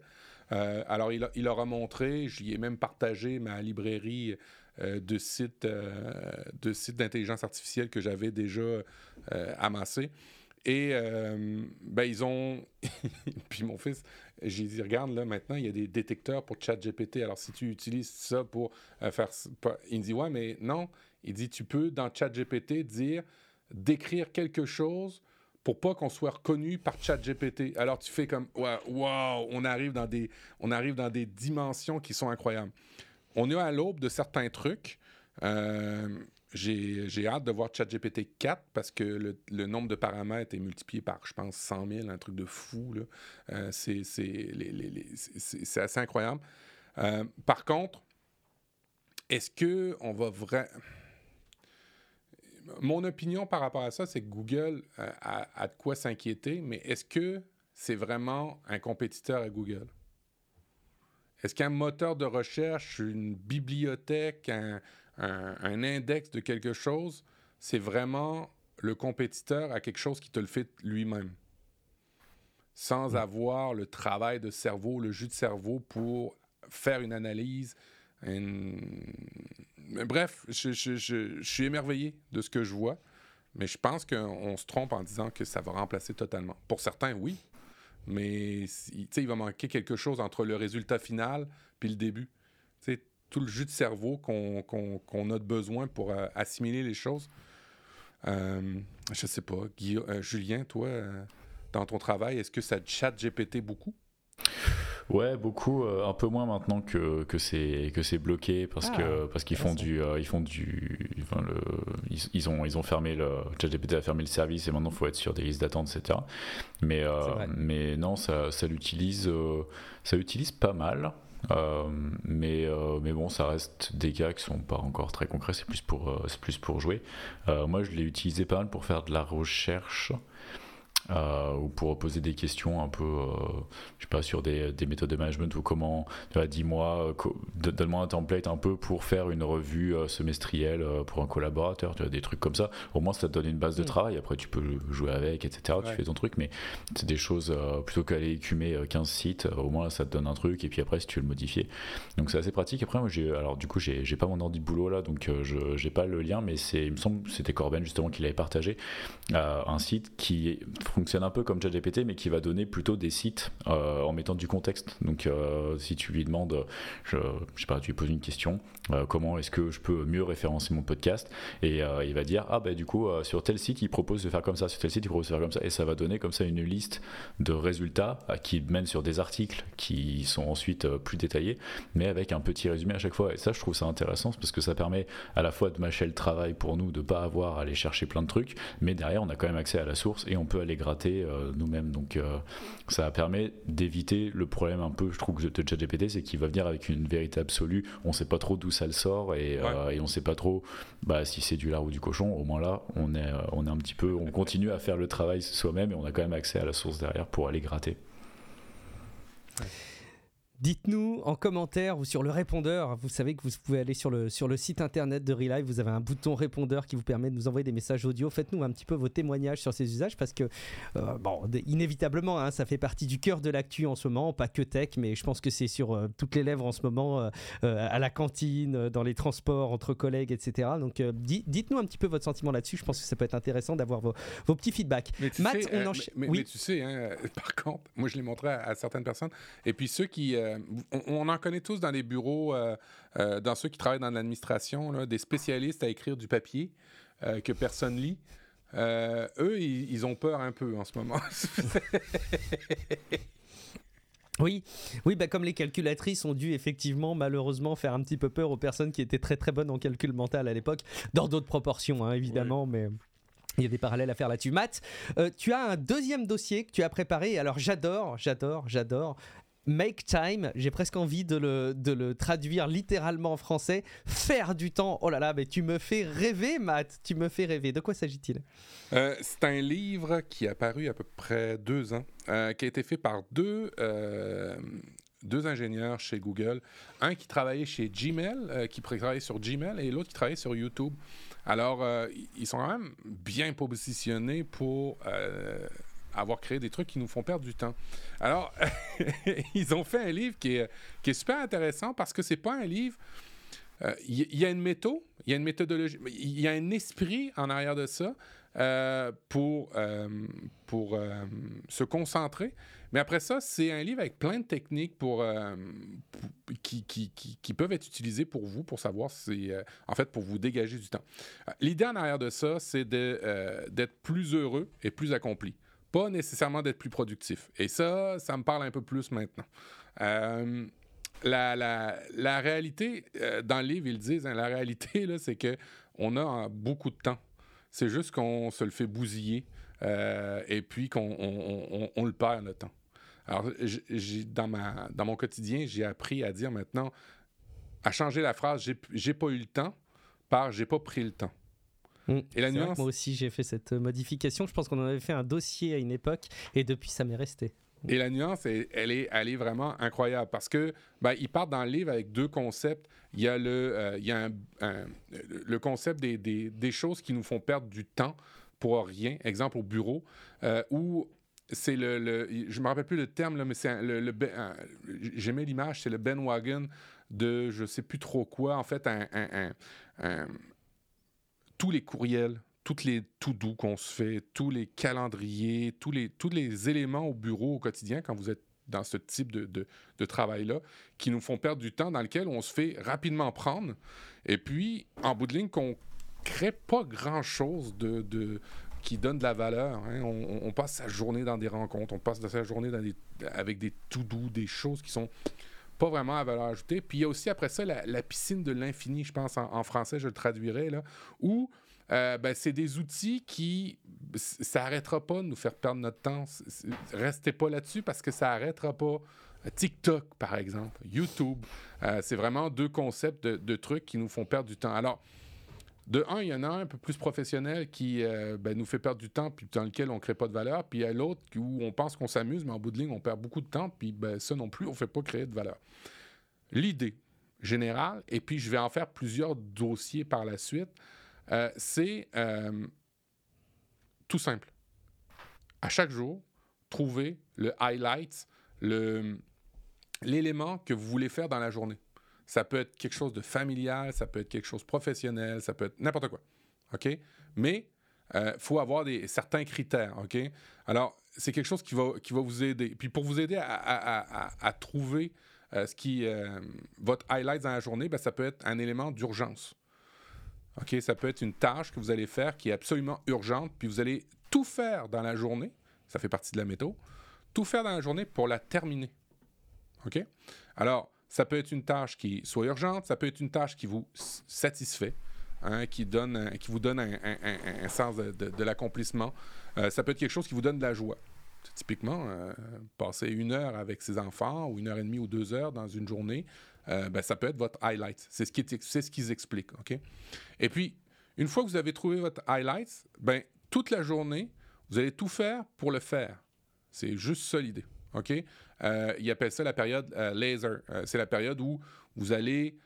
Euh, alors, il, il, a montré, j'y ai même partagé ma librairie de sites de sites d'intelligence artificielle que j'avais déjà amassé. Et euh, ben, ils ont. Puis mon fils, j'ai dit regarde, là, maintenant, il y a des détecteurs pour ChatGPT. Alors, si tu utilises ça pour euh, faire. Il me dit ouais, mais non. Il dit tu peux, dans ChatGPT, dire d'écrire quelque chose pour pas qu'on soit reconnu par ChatGPT. Alors, tu fais comme waouh, on, arrive dans des, on arrive dans des dimensions qui sont incroyables. On est à l'aube de certains trucs. Euh, j'ai hâte de voir ChatGPT 4 parce que le, nombre de paramètres est multiplié par, je pense, 100 000, un truc de fou. Euh, c'est assez incroyable. Euh, par contre, est-ce que on va vraiment... Mon opinion par rapport à ça, c'est que Google euh, a, de quoi s'inquiéter, mais est-ce que c'est vraiment un compétiteur à Google? Est-ce qu'un moteur de recherche, une bibliothèque, un, un, index de quelque chose, c'est vraiment le compétiteur à quelque chose qui te le fait lui-même. Sans mm. avoir le travail de cerveau, le jus de cerveau pour faire une analyse. Bref, je, suis émerveillé de ce que je vois, mais je pense qu'on se trompe en disant que ça va remplacer totalement. Pour certains, oui, mais il va manquer quelque chose entre le résultat final puis le début tout le jus de cerveau qu'on a besoin pour euh, assimiler les choses. Euh, je sais pas. Euh, Julien, toi, euh, dans ton travail, est-ce que ça chat GPT beaucoup? Ouais, beaucoup, un peu moins maintenant que, que c'est que c'est bloqué parce que ah, parce qu'ils font du ils font du enfin le ils, ont ils ont fermé le ChatGPT a fermé le service et maintenant il faut être sur des listes d'attente etc. Mais mais non ça ça l'utilise ça l'utilise pas mal. Euh, mais, euh, mais bon, ça reste des cas qui sont pas encore très concrets, c'est plus pour, euh, c'est plus pour jouer. moi, je l'ai utilisé pas mal pour faire de la recherche. Euh, ou pour poser des questions un peu, euh, je sais pas, sur des, des, méthodes de management ou comment, dis-moi, donne-moi un template un peu pour faire une revue semestrielle pour un collaborateur, tu vois, des trucs comme ça. Au moins, ça te donne une base de mm. travail. Après, tu peux jouer avec, etc. Tu fais ton truc, mais c'est des choses, plutôt qu'aller écumer 15 sites, au moins, ça te donne un truc, et puis après, si tu veux le modifier. Donc, c'est assez pratique. Après, moi, j'ai, alors, du coup, j'ai, pas mon ordi de boulot là, donc je j'ai pas le lien, mais c'est, il me semble, c'était Corben justement qui l'avait partagé, un site qui fonctionne un peu comme ChatGPT, mais qui va donner plutôt des sites euh, en mettant du contexte. Donc, euh, si tu lui demandes, je, je, sais pas, tu lui poses une question, euh, comment est-ce que je peux mieux référencer mon podcast Et il va dire, ah bah du coup, sur tel site, il propose de faire comme ça, sur tel site, il propose de faire comme ça, et ça va donner comme ça une liste de résultats qui mène sur des articles qui sont ensuite plus détaillés, mais avec un petit résumé à chaque fois. Et ça, je trouve ça intéressant parce que ça permet à la fois de mâcher le travail pour nous, de pas avoir à aller chercher plein de trucs, mais derrière, on a quand même accès à la source et on peut aller gratter euh, nous-mêmes. Donc euh, ça permet d'éviter le problème un peu, je trouve, de ChatGPT, c'est qu'il va venir avec une vérité absolue. On sait pas trop d'où ça le sort et, euh, et on sait pas trop bah, si c'est du lard ou du cochon. Au moins là, on est, on est un petit peu, on continue à faire le travail soi-même et on a quand même accès à la source derrière pour aller gratter. Dites-nous en commentaire ou sur le répondeur. Vous savez que vous pouvez aller sur le, sur le site internet de Relive. Vous avez un bouton répondeur qui vous permet de nous envoyer des messages audio. Faites-nous un petit peu vos témoignages sur ces usages parce que, euh, bon, inévitablement, hein, ça fait partie du cœur de l'actu en ce moment. Pas que tech, mais je pense que c'est sur euh, toutes les lèvres en ce moment, euh, à la cantine, dans les transports, entre collègues, etc. Donc, dites-nous un petit peu votre sentiment là-dessus. Je pense que ça peut être intéressant d'avoir vos, vos, petits feedbacks. Mais tu Matt, sais, on mais, tu sais, hein, par contre, moi je l'ai montré à, certaines personnes. Et puis ceux qui on, en connaît tous dans les bureaux, euh, euh, dans ceux qui travaillent dans l'administration, des spécialistes à écrire du papier euh, que personne lit. eux, ils, ont peur un peu en ce moment. Oui, oui bah comme les calculatrices ont dû effectivement malheureusement faire un petit peu peur aux personnes qui étaient très très bonnes en calcul mental à l'époque, dans d'autres proportions hein, évidemment, mais il y a des parallèles à faire là-dessus. Matt, tu as un deuxième dossier que tu as préparé. Alors j'adore, j'adore, j'adore. Make time, j'ai presque envie de le, traduire littéralement en français. Faire du temps. Oh là là, mais tu me fais rêver, Matt. Tu me fais rêver. De quoi s'agit-il? Euh, C'est un livre qui a paru à peu près deux ans, euh, qui a été fait par deux, euh, deux ingénieurs chez Google. Un qui travaillait chez Gmail, qui travaillait sur Gmail, et l'autre qui travaillait sur YouTube. Alors, ils sont quand même bien positionnés pour avoir créé des trucs qui nous font perdre du temps. Alors, ils ont fait un livre qui est, qui est super intéressant parce que c'est pas un livre. Euh, il y, a une méthode, il y a une méthodologie, il y a un esprit en arrière de ça euh, pour, euh, pour se concentrer. Mais après ça, c'est un livre avec plein de techniques pour, qui, qui, qui, qui, peuvent être utilisées pour vous, pour savoir si, en fait, pour vous dégager du temps. L'idée en arrière de ça, c'est d'être plus heureux et plus accompli pas nécessairement d'être plus productif. Et ça, ça me parle un peu plus maintenant. Euh, la, la, la, réalité, euh, dans le livre, ils disent, hein, la réalité, c'est qu'on a beaucoup de temps. C'est juste qu'on se le fait bousiller euh, et puis qu'on on, on, le perd, le temps. Alors, dans, ma, dans mon quotidien, j'ai appris à dire maintenant, à changer la phrase j'ai pas eu le temps par j'ai pas pris le temps. Mm. Et la nuance. Moi aussi, j'ai fait cette modification. Je pense qu'on en avait fait un dossier à une époque et depuis, ça m'est resté. Et la nuance, elle, est, elle est vraiment incroyable parce que ben, ils partent dans le livre avec deux concepts. Il y a le, euh, il y a le concept des, des, des, choses qui nous font perdre du temps pour rien. Exemple au bureau, euh, où c'est le, le, je me rappelle plus le terme là, mais c'est le, le ben, j'aimais l'image, c'est le Ben Wagon de je sais plus trop quoi. En fait, un, un tous les courriels, toutes les tout doux qu'on se fait, tous les calendriers, tous les, tous les éléments au bureau au quotidien quand vous êtes dans ce type de, travail-là, qui nous font perdre du temps, dans lequel on se fait rapidement prendre. Et puis, en bout de ligne, qu'on crée pas grand-chose qui donne de la valeur. Hein. On, passe sa journée dans des rencontres, on passe sa journée avec des tout doux, des choses qui sont pas vraiment à valeur ajoutée. Puis il y a aussi après ça la, piscine de l'infini, je pense en, français, je le traduirais, là, où euh, ben, c'est des outils qui, ça n'arrêtera pas de nous faire perdre notre temps. Restez pas là-dessus parce que ça n'arrêtera pas. TikTok, par exemple, YouTube, euh, c'est vraiment deux concepts de, trucs qui nous font perdre du temps. Alors, de un, il y en a un un peu plus professionnel qui euh, ben, nous fait perdre du temps, puis dans lequel on ne crée pas de valeur. Puis il y a l'autre où on pense qu'on s'amuse, mais en bout de ligne, on perd beaucoup de temps, puis ben, ça non plus, on ne fait pas créer de valeur. L'idée générale, et puis je vais en faire plusieurs dossiers par la suite, euh, c'est euh, tout simple. À chaque jour, trouver le highlight, l'élément que vous voulez faire dans la journée. Ça peut être quelque chose de familial, ça peut être quelque chose de professionnel, ça peut être n'importe quoi. OK? Mais il euh, faut avoir des, certains critères. OK? Alors, c'est quelque chose qui va, qui va vous aider. Puis pour vous aider à, trouver euh, ce qui, euh, votre highlight dans la journée, ben, ça peut être un élément d'urgence. OK? Ça peut être une tâche que vous allez faire qui est absolument urgente, puis vous allez tout faire dans la journée. Ça fait partie de la méthode. Tout faire dans la journée pour la terminer. OK? Alors, ça peut être une tâche qui soit urgente, ça peut être une tâche qui vous satisfait, hein, qui, donne, qui vous donne un, sens de, l'accomplissement. Euh, ça peut être quelque chose qui vous donne de la joie. Typiquement, euh, passer une heure avec ses enfants ou une heure et demie ou deux heures dans une journée, euh, ben, ça peut être votre highlight. C'est ce qu'ils ce expliquent. OK? Et puis, une fois que vous avez trouvé votre highlight, ben, toute la journée, vous allez tout faire pour le faire. C'est juste ça l'idée. OK? Euh, il appelle ça la période euh, laser. Euh, c'est la période où vous allez,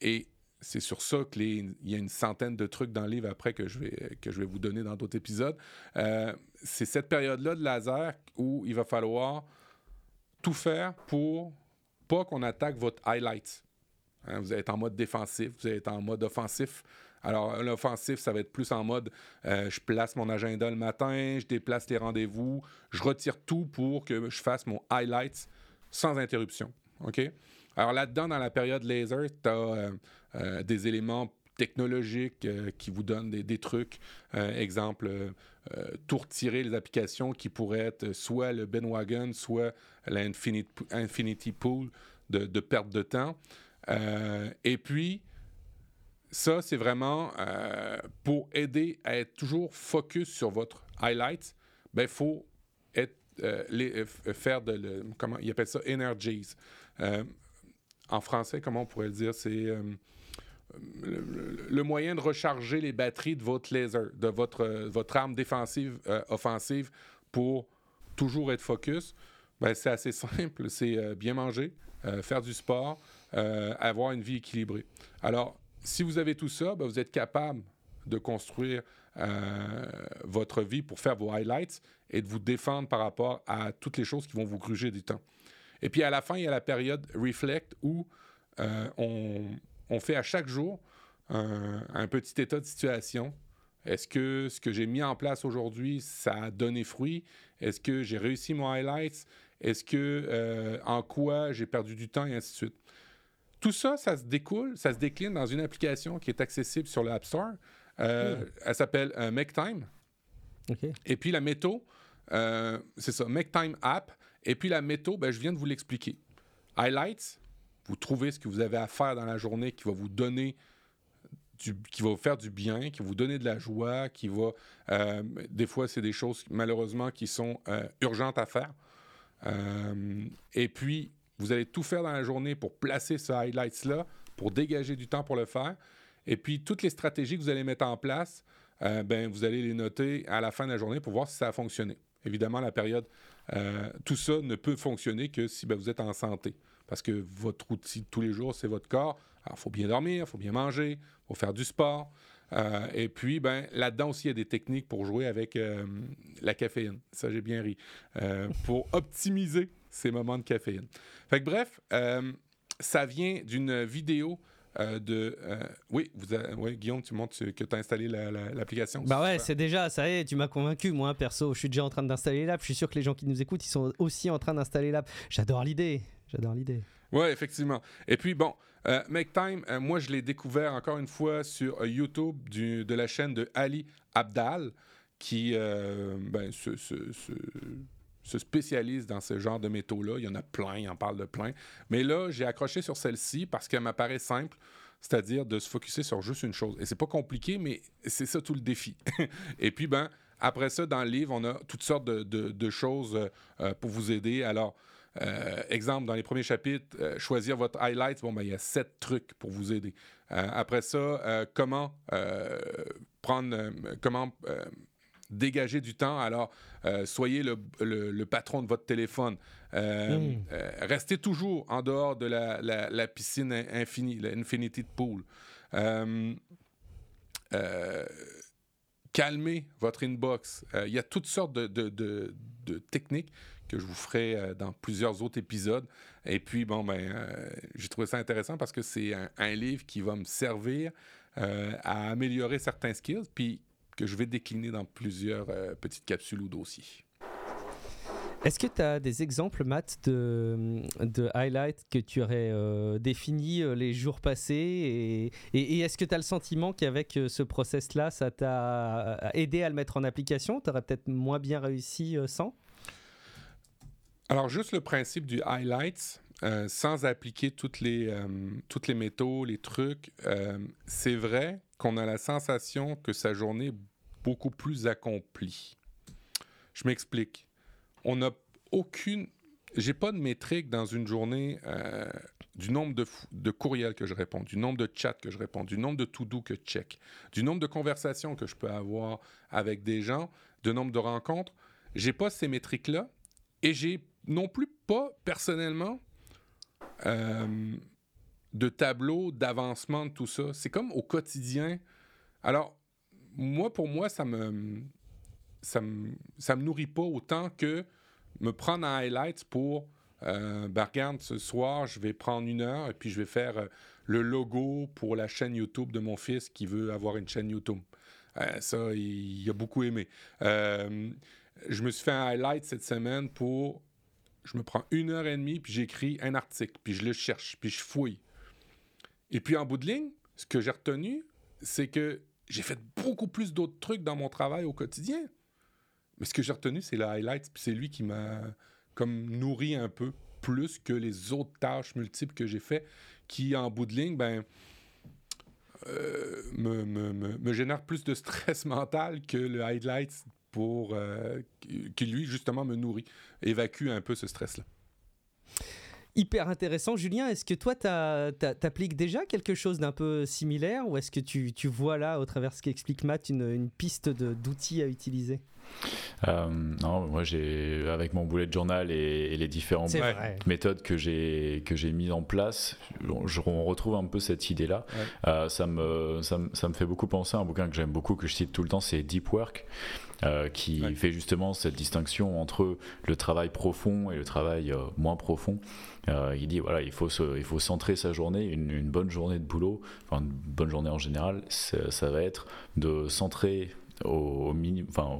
et c'est sur ça qu'il y a une centaine de trucs dans le livre après que je vais, que je vais vous donner dans d'autres épisodes. c'est cette période-là de laser où il va falloir tout faire pour pas qu'on attaque votre highlight. Hein, vous allez être en mode défensif, vous allez être en mode offensif. Alors, l'offensif, ça va être plus en mode euh, je place mon agenda le matin, je déplace les rendez-vous, je retire tout pour que je fasse mon highlights sans interruption. OK? Alors là-dedans, dans la période laser, tu as euh, euh, des éléments technologiques qui vous donnent des, trucs. exemple, tout retirer les applications qui pourraient être soit le Wagon, soit l'Infinity Pool de, perte de temps. et puis, ça, c'est vraiment euh, pour aider à être toujours focus sur votre highlight. Ben, faut euh, euh, faire de le, comment il appelle ça energies. en français, comment on pourrait le dire, c'est le, moyen de recharger les batteries de votre laser, de votre, votre arme défensive, offensive pour toujours être focus. Ben, c'est assez simple, c'est bien manger, faire du sport, avoir une vie équilibrée. Alors, si vous avez tout ça, ben, vous êtes capable de construire euh, votre vie pour faire vos highlights et de vous défendre par rapport à toutes les choses qui vont vous gruger du temps. Et puis à la fin, il y a la période reflect où euh, on, fait à chaque jour un, petit état de situation. Est-ce que ce que j'ai mis en place aujourd'hui, ça a donné fruit? Est-ce que j'ai réussi mon highlights? Est-ce que euh, en quoi j'ai perdu du temps? Et ainsi de suite? Tout ça, ça se découle, ça se décline dans une application qui est accessible sur l'App Store. Euh, hmm. Elle s'appelle euh, MakeTime. Et puis la méthode, euh, c'est ça, MakeTime App. Et puis la méthode, ben, je viens de vous l'expliquer. Highlights, vous trouvez ce que vous avez à faire dans la journée qui va vous donner du, qui va vous faire du bien, qui va vous donner de la joie, qui va... des fois, c'est des choses, malheureusement, qui sont urgentes à faire. et puis, vous allez tout faire dans la journée pour placer ce highlights-là, pour dégager du temps pour le faire. Et puis, toutes les stratégies que vous allez mettre en place, euh, ben, vous allez les noter à la fin de la journée pour voir si ça a fonctionné. Évidemment, la période, euh, tout ça ne peut fonctionner que si ben, vous êtes en santé. Parce que votre outil de tous les jours, c'est votre corps. Alors, il faut bien dormir, il faut bien manger, il faut faire du sport. Euh, et puis, ben, là-dedans aussi, il y a des techniques pour jouer avec la caféine. Ça, j'ai bien ri. pour optimiser ces moments de caféine. Fait que bref, euh, ça vient d'une vidéo euh, de. Euh, oui, vous oui, Guillaume, tu montres que tu as installé l'application. bah ouais, c'est déjà, ça y est, tu m'as convaincu, moi, perso. Je suis déjà en train d'installer l'app. Je suis sûr que les gens qui nous écoutent, ils sont aussi en train d'installer l'app. J'adore l'idée. J'adore l'idée. Oui, effectivement. Et puis, bon, Make Time, moi, je l'ai découvert encore une fois sur YouTube du, de la chaîne de Ali Abdal, qui ben, se, se spécialise dans ce genre de métaux-là. Il y en a plein, il en parle de plein. Mais là, j'ai accroché sur celle-ci parce qu'elle m'apparaît simple, c'est-à-dire de se focuser sur juste une chose. Et c'est pas compliqué, mais c'est ça tout le défi. Et puis, ben, après ça, dans le livre, on a toutes sortes de, choses euh, pour vous aider. Alors, exemple, dans les premiers chapitres, choisir votre highlight, bon, ben, il y a sept trucs pour vous aider. après ça, comment prendre, comment dégager du temps. Alors, soyez le, patron de votre téléphone. Hmm. restez toujours en dehors de la, la piscine infinie, l'infinity pool. Euh, calmer votre inbox. Euh, il y a toutes sortes de, techniques que je vous ferai euh, dans plusieurs autres épisodes. Et puis, bon, ben, j'ai trouvé ça intéressant parce que c'est un, livre qui va me servir à améliorer certains skills, puis que je vais décliner dans plusieurs petites capsules ou dossiers. Est-ce que tu as des exemples, Matt, de, de highlights que tu aurais euh, définis euh, les jours passés Et, est-ce que tu as le sentiment qu'avec euh, ce process-là, ça t'a aidé à le mettre en application? Tu aurais peut-être moins bien réussi sans? Alors, juste le principe du highlights, sans appliquer toutes les, toutes les métaux, les trucs, c'est vrai qu'on a la sensation que sa journée est beaucoup plus accomplie. Je m'explique on n'a aucune. J'ai pas de métrique dans une journée euh, du nombre de, courriels que je réponds, du nombre de chats que je réponds, du nombre de to-do que je check, du nombre de conversations que je peux avoir avec des gens, du nombre de rencontres. J'ai pas ces métriques-là et j'ai non plus pas personnellement euh, de tableau d'avancement de tout ça. C'est comme au quotidien. Alors, moi, pour moi, ça me ça me, ça me nourrit pas autant que me prendre un highlight pour euh, ben regarde, ce soir, je vais prendre une heure et puis je vais faire euh, le logo pour la chaîne YouTube de mon fils qui veut avoir une chaîne YouTube. Euh, ça, il, a beaucoup aimé. Euh, je me suis fait un highlight cette semaine pour. Je me prends une heure et demie, puis j'écris un article, puis je le cherche, puis je fouille. Et puis en bout de ligne, ce que j'ai retenu, c'est que j'ai fait beaucoup plus d'autres trucs dans mon travail au quotidien. Mais ce que j'ai retenu, c'est le highlight, puis c'est lui qui m'a comme nourri un peu plus que les autres tâches multiples que j'ai fait, qui en bout de ligne, ben, euh, me, me, me, génère plus de stress mental que le highlight pour euh, qui lui justement me nourrit, évacue un peu ce stress-là. Hyper intéressant. Julien, est-ce que toi, tu appliques déjà quelque chose d'un peu similaire ou est-ce que tu, tu, vois là, au travers de ce qu'explique Matt, une, une piste d'outils à utiliser? Euh, non, moi j'ai avec mon bullet journal et, les différentes méthodes que j'ai que j'ai mises en place, on, retrouve un peu cette idée là. Euh, ça me ça, me fait beaucoup penser à un bouquin que j'aime beaucoup que je cite tout le temps, c'est Deep Work. Euh, qui fait justement cette distinction entre le travail profond et le travail moins profond. Il dit voilà, il faut, il faut centrer sa journée, une, bonne journée de boulot, enfin une bonne journée en général, ça va être de centrer au, enfin,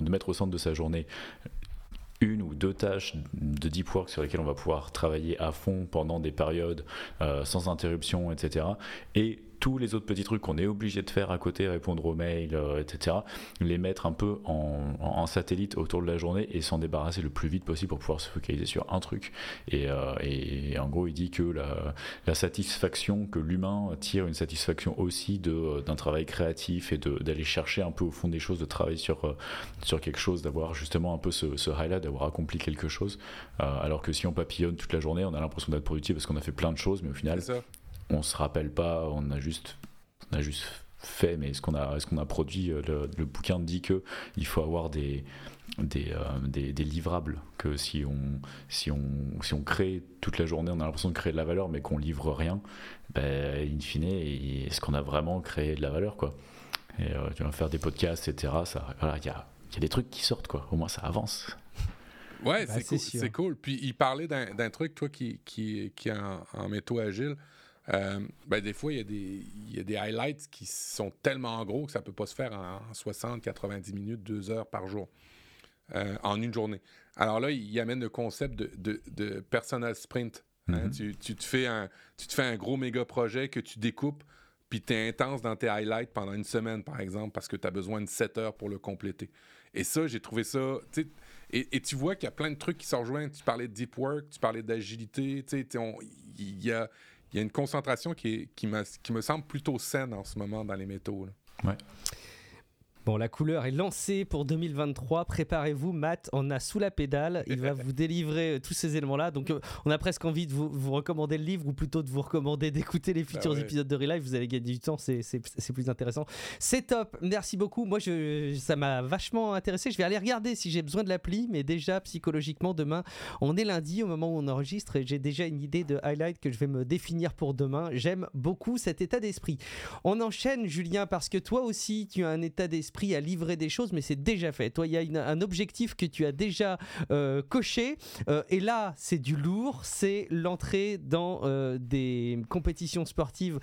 de mettre au centre de sa journée une ou deux tâches de deep work sur lesquelles on va pouvoir travailler à fond pendant des périodes euh, sans interruption, etc. Et tous les autres petits trucs qu'on est obligé de faire à côté, répondre aux mails, euh, etc., les mettre un peu en, satellite autour de la journée et s'en débarrasser le plus vite possible pour pouvoir se focaliser sur un truc. Et, euh, en gros, il dit que la, satisfaction, que l'humain tire une satisfaction aussi d'un travail créatif et d'aller chercher un peu au fond des choses, de travailler sur, euh, sur quelque chose, d'avoir justement un peu ce, ce highlight, d'avoir accompli quelque chose. alors que si on papillonne toute la journée, on a l'impression d'être productif parce qu'on a fait plein de choses, mais au final, on se rappelle pas, on a juste, on a juste fait, mais est-ce qu'on a, est-ce qu'on a produit euh, le, bouquin dit que il faut avoir des des, euh, des, des, livrables que si on si on si on crée toute la journée on a l'impression de créer de la valeur mais qu'on livre rien ben, in fine est-ce qu'on a vraiment créé de la valeur quoi? Et euh, tu vas faire des podcasts etc ça voilà il y a, y a des trucs qui sortent quoi. Au moins ça avance. Ouais bah, c'est cool, c'est cool. Puis il parlait d'un, truc toi qui qui, qui est en, en métaux agile euh, ben des fois, il y, a des, y a des highlights qui sont tellement gros que ça ne peut pas se faire en 60, 90 minutes, 2 heures par jour, euh, en une journée. Alors là, il amène le concept de, de, de personal sprint. Hein. Mm-hmm. tu, te fais un, tu te fais un gros méga projet que tu découpes, puis tu es intense dans tes highlights pendant une semaine, par exemple, parce que tu as besoin de 7 heures pour le compléter. Et ça, j'ai trouvé ça. Et, et, tu vois qu'il y a plein de trucs qui se rejoignent. Tu parlais de deep work, tu parlais d'agilité. Il y a il y a une concentration qui, me, semble plutôt saine en ce moment dans les métaux. Bon, la couleur est lancée pour 2023. Préparez-vous, Matt en a sous la pédale. Il va vous délivrer euh, tous ces éléments-là. Donc, euh, on a presque envie de vous, vous, recommander le livre ou plutôt de vous recommander d'écouter les futurs bah épisodes de Relive. Vous allez gagner du temps, c'est plus intéressant. C'est top. Merci beaucoup. Moi, je, ça m'a vachement intéressé. Je vais aller regarder si j'ai besoin de l'appli, mais déjà psychologiquement, demain, on est lundi au moment où on enregistre et j'ai déjà une idée de highlight que je vais me définir pour demain. J'aime beaucoup cet état d'esprit. On enchaîne, Julien, parce que toi aussi, tu as un état d'esprit à livrer des choses, mais c'est déjà fait. Toi, il y a un objectif que tu as déjà euh, coché. Euh, et là, c'est du lourd. C'est l'entrée dans euh, des compétitions sportives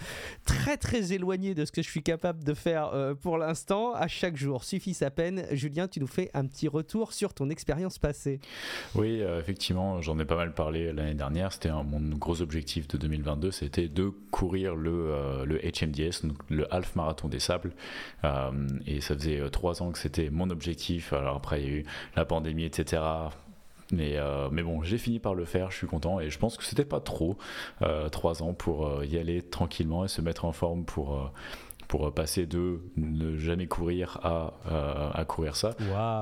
très, très éloignées de ce que je suis capable de faire pour l'instant. À chaque jour, suffit sa peine. Julien, tu nous fais un petit retour sur ton expérience passée. Oui, effectivement, j'en ai pas mal parlé l'année dernière. C'était mon gros objectif de 2022, c'était de courir le, le HMDS, le Half Marathon des Sables. et ça faisait euh, trois ans que c'était mon objectif. Alors après, il y a eu la pandémie, etc. Mais, euh, mais bon, j'ai fini par le faire, je suis content et je pense que c'était pas trop, euh, trois ans pour y aller tranquillement et se mettre en forme pour, pour passer de ne jamais courir à, à courir ça.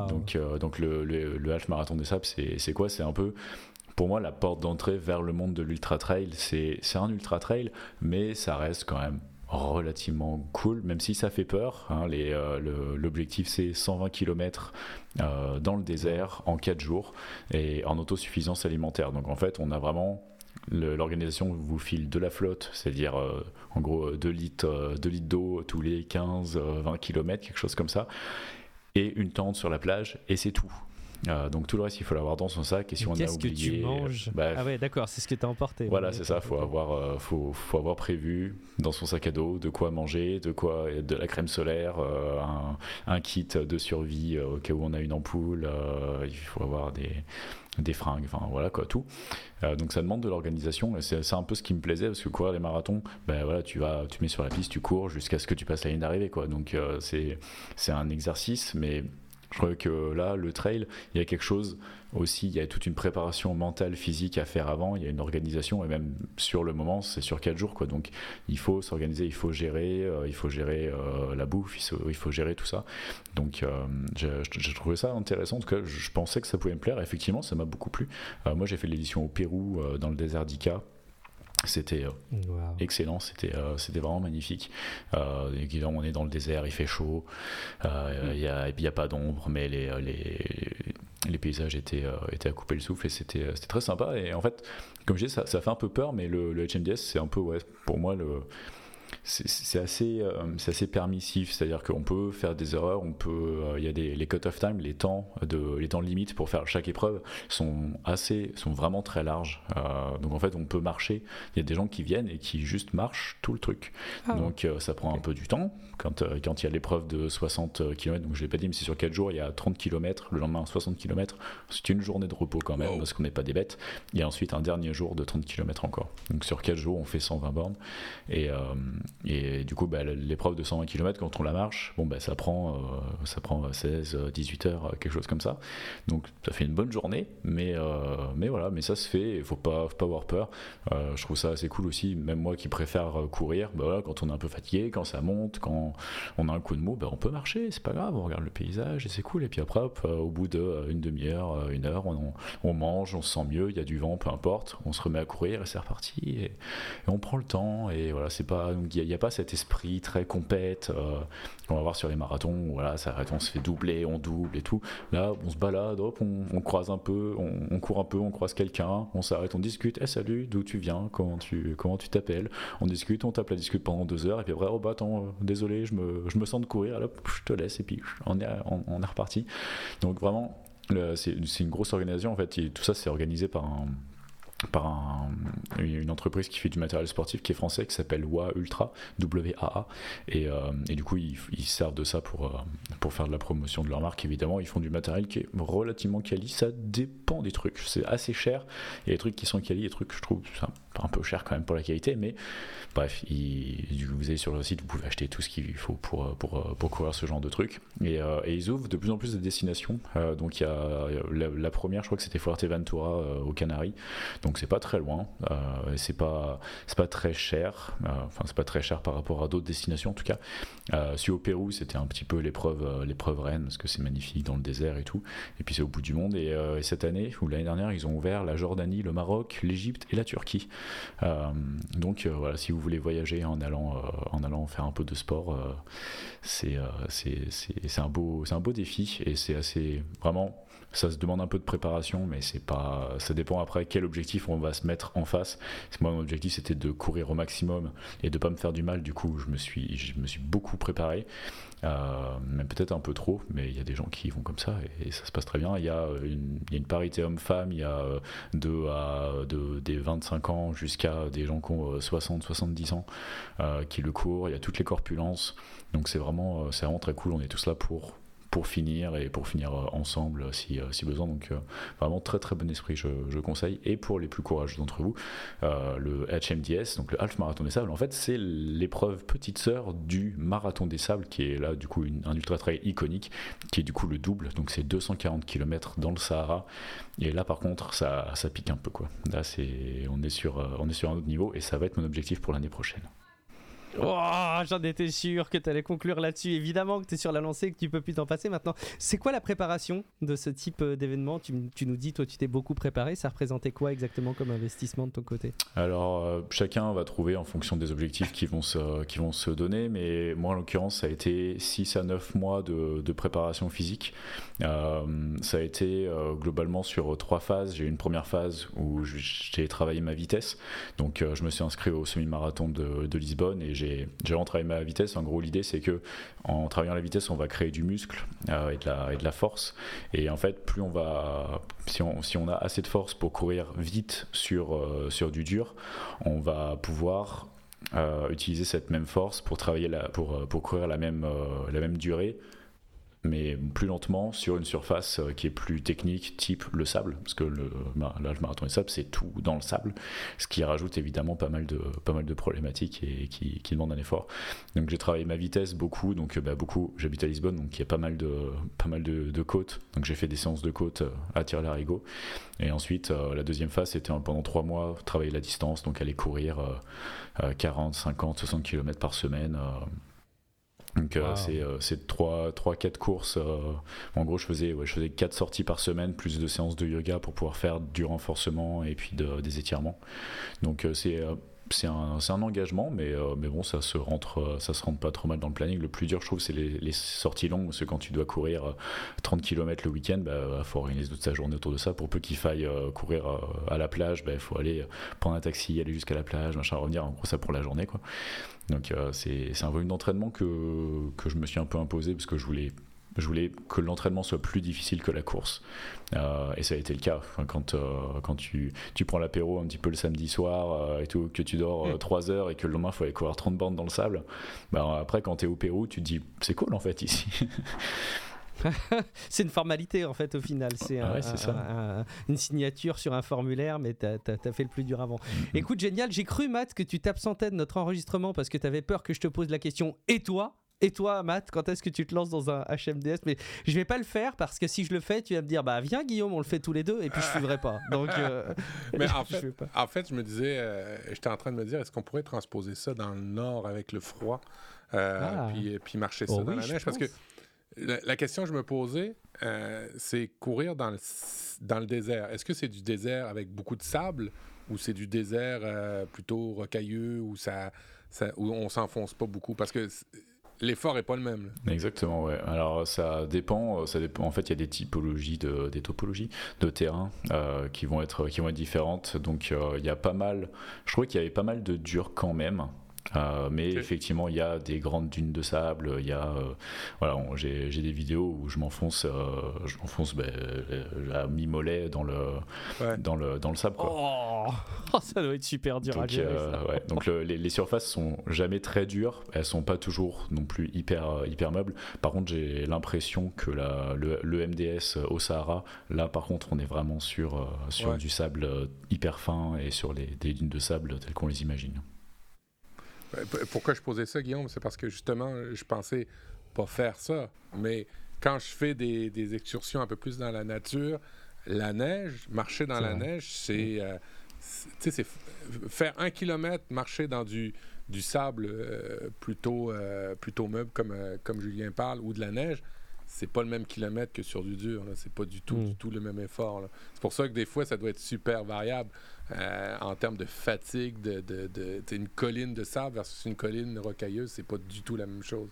Donc, donc le, le, le, half marathon des sables, c'est quoi? C'est un peu pour moi la porte d'entrée vers le monde de l'ultra trail. C'est un ultra trail, mais ça reste quand même relativement cool, même si ça fait peur. Hein, euh, L'objectif c'est 120 km euh, dans le désert en 4 jours et en autosuffisance alimentaire. Donc en fait, on a vraiment l'organisation vous file de la flotte, c'est-à-dire euh, en gros 2 litres d'eau tous les 15-20 km, quelque chose comme ça, et une tente sur la plage, et c'est tout. Euh, donc tout le reste, il faut l'avoir dans son sac. Et si on a oublié, qu'est-ce que tu manges? bah, Ah ouais, d'accord, c'est ce que tu as emporté. Voilà, c'est ça. Faut avoir, euh, faut, faut, avoir prévu dans son sac à dos de quoi manger, de quoi, de la crème solaire, euh, un, un, kit de survie au cas où on a une ampoule. il faut avoir des des fringues, enfin voilà quoi, tout. donc ça demande de l'organisation et c'est un peu ce qui me plaisait parce que courir les marathons, ben voilà, tu vas, tu mets sur la piste, tu cours jusqu'à ce que tu passes la ligne d'arrivée quoi. Donc c'est c'est un exercice, mais je crois que là, le trail, il y a quelque chose aussi, il y a toute une préparation mentale, physique à faire avant, il y a une organisation, et même sur le moment, c'est sur 4 jours. Quoi. Donc il faut s'organiser, il faut gérer, euh, il faut gérer euh, la bouffe, il faut, gérer tout ça. Donc euh, j'ai trouvé ça intéressant, en tout cas je pensais que ça pouvait me plaire, effectivement ça m'a beaucoup plu. moi j'ai fait l'édition au Pérou, dans le désert d'Ica. C'était excellent, c'était c'était vraiment magnifique. Euh, on est dans le désert, il fait chaud, il n'y a, a, pas d'ombre, mais les, les, les, paysages étaient, étaient à couper le souffle et c'était très sympa. Et en fait, comme je disais, ça, ça, fait un peu peur, mais le, le HMDS, c'est un peu, ouais, pour moi, le c'est assez, euh, c'est assez permissif, c'est-à-dire qu'on peut faire des erreurs, on peut, euh, il y a des les cut-off time, les temps de, les temps limites pour faire chaque épreuve sont assez, sont vraiment très larges. Euh, donc en fait, on peut marcher. Il y a des gens qui viennent et qui juste marchent tout le truc. Ah donc ça prend un peu du temps. Quand quand il y a l'épreuve de 60 km, donc je l'ai pas dit, mais c'est sur 4 jours, il y a 30 km, le lendemain 60 km. C'est une journée de repos quand même parce qu'on n'est pas des bêtes. Il y a ensuite un dernier jour de 30 km encore. Donc sur 4 jours, on fait 120 bornes et et du coup, bah, l'épreuve de 120 km, quand on la marche, bon, bah, ça, prend, euh, ça prend 16, 18 heures, quelque chose comme ça. Donc ça fait une bonne journée, mais, euh, mais voilà, mais ça se fait, il faut pas, faut pas avoir peur. Euh, je trouve ça assez cool aussi, même moi qui préfère courir, bah, voilà, quand on est un peu fatigué, quand ça monte, quand on a un coup de mou, bah, on peut marcher, c'est pas grave, on regarde le paysage et c'est cool. Et puis après, au bout d'une demi-heure, une heure, on, mange, on se sent mieux, il y a du vent, peu importe, on se remet à courir et c'est reparti. Et, on prend le temps, et voilà, c'est pas. Il n'y a, pas cet esprit très compète euh, qu'on va voir sur les marathons. voilà, ça on se fait doubler, on double et tout. Là, on se balade, hop, on, croise un peu, on, court un peu, on croise quelqu'un, on s'arrête, on discute. Eh salut, d'où tu viens Comment tu comment tu t'appelles? On discute, on tape la discute pendant deux heures et puis après, oh bah attends, euh, désolé, je me, je me sens de courir. Alors, je te laisse et puis on est on, est reparti. Donc vraiment, c'est une grosse organisation en fait. Tout ça, c'est organisé par un par une entreprise qui fait du matériel sportif qui est français qui s'appelle WA Ultra WAA et, euh, et du coup ils, servent de ça pour, euh, pour faire de la promotion de leur marque évidemment. Ils font du matériel qui est relativement quali. Ça dépend des trucs. C'est assez cher. A des trucs qui sont quali des trucs je trouve un peu cher quand même pour la qualité mais bref vous allez sur le site vous pouvez acheter tout ce qu'il faut pour, pour, pour courir ce genre de trucs. Et, euh, et, ils ouvrent de plus en plus de destinations. Donc il y a la, première je crois que c'était Fuerteventura aux Canaries c'est pas très loin. c'est pas c'est pas très cher. Enfin c'est pas très cher par rapport à d'autres destinations en tout cas. si au Pérou c'était un petit peu l'épreuve l'épreuve reine parce que c'est magnifique dans le désert et tout. Et puis c'est au bout du monde. Et, cette année ou l'année dernière ils ont ouvert la Jordanie, le Maroc, l'Égypte et la Turquie. donc voilà si vous voulez voyager en allant en allant faire un peu de sport, c'est c'est un beau c'est un beau défi et c'est assez vraiment ça se demande un peu de préparation, mais c'est pas. Ça dépend après quel objectif on va se mettre en face. Moi, mon objectif c'était de courir au maximum et de pas me faire du mal. Du coup, je me suis, je me suis beaucoup préparé, euh, même peut-être un peu trop, mais il y a des gens qui vont comme ça et, ça se passe très bien. Il y a une, il y a une parité homme-femme, il y a euh, de, à, de, des 25 ans jusqu'à des gens qui ont 60, euh, 70 ans qui le courent. Il y a toutes les corpulences, donc c'est vraiment, c'est vraiment très cool. On est tous là pour pour finir et pour finir euh, ensemble si, euh, si besoin. Donc euh, vraiment très très bon esprit, je, conseille. Et pour les plus courageux d'entre vous, le HMDS, donc le Half Marathon des Sables, en fait c'est l'épreuve petite sœur du Marathon des Sables, qui est là du coup un ultra trail iconique, qui est du coup le double, donc c'est 240 km dans le Sahara. Et là par contre ça, ça pique un peu quoi. Là c'est on est sur on est sur un autre niveau et ça va être mon objectif pour l'année prochaine. Oh, j'en étais sûr que tu allais conclure là-dessus. Évidemment que tu es sur la lancée et que tu peux plus t'en passer maintenant. C'est quoi la préparation de ce type euh, d'événement? Tu, nous dis, toi, tu t'es beaucoup préparé. Ça représentait quoi exactement comme investissement de ton côté? Alors, euh, chacun va trouver en fonction des objectifs qui vont se, qui vont se donner. Mais moi, en l'occurrence, ça a été 6 à 9 mois de, préparation physique. Euh, ça a été globalement sur trois phases. J'ai eu une première phase où j'ai travaillé ma vitesse. Donc, je me suis inscrit au semi-marathon de, de Lisbonne et j'ai j'ai vraiment travaillé ma vitesse. En gros, l'idée, c'est que en travaillant la vitesse, on va créer du muscle euh, et, de la, force. Et en fait, plus on va, si on, a assez de force pour courir vite sur, euh, du dur, on va pouvoir euh, utiliser cette même force pour travailler pour, courir la même durée mais plus lentement sur une surface euh, qui est plus technique, type le sable, parce que le, là, le marathon des sables, c'est tout dans le sable, ce qui rajoute évidemment pas mal de, pas mal de problématiques et qui, qui demande un effort. Donc j'ai travaillé ma vitesse beaucoup, donc bah, beaucoup, j'habite à Lisbonne, donc il y a pas mal de, pas mal de, côtes, donc j'ai fait des séances de côtes euh, à Tire-Larigot. Et ensuite, euh, la deuxième phase, c'était pendant trois mois, travailler la distance, donc aller courir 40, 50, 60 km par semaine donc euh, c'est 3 euh, 4 courses. Euh, en gros, je faisais ouais, je faisais 4 sorties par semaine plus de séances de yoga pour pouvoir faire du renforcement et puis des étirements. Donc c'est c'est un, un, engagement, mais, mais bon, ça se, rentre, ça se rentre pas trop mal dans le planning. Le plus dur, je trouve, c'est les, sorties longues, parce que quand tu dois courir 30 km le week-end, il bah, faut organiser toute sa journée autour de ça. Pour peu qu'il faille courir à la plage, il bah, faut aller prendre un taxi, aller jusqu'à la plage, machin, revenir. En gros, ça pour la journée. Quoi. Donc euh, c'est un volume d'entraînement que, que, je me suis un peu imposé parce que je voulais, je voulais que l'entraînement soit plus difficile que la course. Euh, et ça a été le cas. quand euh, quand tu, tu prends l'apéro un petit peu le samedi soir et tout, que tu dors 3 heures et que le lendemain il faut aller courir 30 bandes dans le sable, bah, après quand tu es au Pérou, tu te dis c'est cool en fait ici. c'est une formalité en fait au final. C'est une signature sur un formulaire, mais tu as, fait le plus dur avant. Mm-hmm. Écoute, génial. J'ai cru, Matt, que tu t'absentais de notre enregistrement parce que tu avais peur que je te pose la question Et toi? Et toi, Matt, quand est-ce que tu te lances dans un HMDS Mais je vais pas le faire parce que si je le fais, tu vas me dire bah viens Guillaume, on le fait tous les deux et puis je suivrai pas. Donc euh, mais en fait, en fait, je me disais, euh, j'étais en train de me dire, est-ce qu'on pourrait transposer ça dans le nord avec le froid, euh, ah. puis, puis marcher ça oh dans la neige? Parce que la, question que je me posais, euh, c'est courir dans le, dans le désert. Est-ce que c'est du désert avec beaucoup de sable ou c'est du désert euh, plutôt rocailleux où, ça, ça, où on s'enfonce pas beaucoup? Parce que l'effort n'est pas le même. Exactement, ouais. Alors ça dépend, ça dépend. En fait, il y a des typologies, de, des topologies de terrain euh, qui vont être qui vont être différentes. Donc il y a pas mal. Je trouvais qu'il y avait pas mal de dur quand même. Euh, mais effectivement, il y a des grandes dunes de sable. Il y a, euh, voilà, j'ai des vidéos où je m'enfonce, euh, je m'enfonce ben, à mi-mollet dans le, dans le, dans le sable. Quoi. Oh, oh ça doit être super dur donc, à gérer. Ouais. Donc les, les, surfaces sont jamais très dures. Elles sont pas toujours non plus hyper, hyper meubles. Par contre, j'ai l'impression que la, le, le, MDS au Sahara, là, par contre, on est vraiment sur, sur du sable hyper fin et sur les, des dunes de sable telles qu'on les imagine. Pourquoi je posais ça, Guillaume? C'est parce que justement, je pensais pas faire ça. Mais quand je fais des, des excursions un peu plus dans la nature, la neige, marcher dans la neige, c'est. Euh, sais, c'est faire un kilomètre, marcher dans du, du sable euh, plutôt, euh, plutôt meuble, comme, euh, comme Julien parle, ou de la neige, c'est pas le même kilomètre que sur du dur. C'est pas du tout, du mm. tout le même effort. C'est pour ça que des fois, ça doit être super variable en termes de fatigue, de, de, de une colline de sable versus une colline rocailleuse, c'est pas du tout la même chose.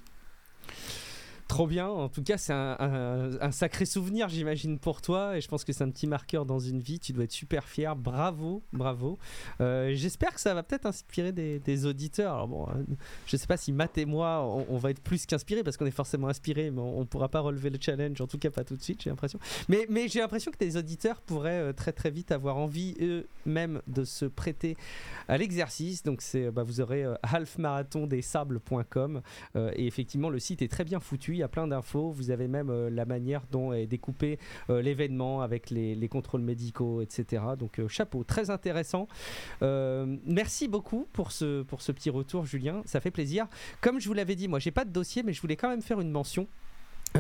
Trop bien. En tout cas, c'est un, sacré souvenir, j'imagine, pour toi. Et je pense que c'est un petit marqueur dans une vie. Tu dois être super fier. Bravo, bravo. Euh, j'espère que ça va peut-être inspirer des, auditeurs. Alors bon, euh, je sais pas si Matt et moi, on, va être plus qu'inspirés parce qu'on est forcément inspirés, mais on, ne pourra pas relever le challenge. En tout cas, pas tout de suite, j'ai l'impression. Mais, j'ai l'impression que tes auditeurs pourraient euh, très très vite avoir envie eux-mêmes de se prêter à l'exercice. Donc c'est, bah, vous aurez halfmarathondessables.com et effectivement, le site est très bien foutu il y a plein d'infos. Vous avez même euh, la manière dont est découpé euh, l'événement avec les, contrôles médicaux, etc. Donc euh, chapeau, très intéressant. merci beaucoup pour ce, pour ce petit retour, Julien. Ça fait plaisir. Comme je vous l'avais dit, moi, j'ai pas de dossier, mais je voulais quand même faire une mention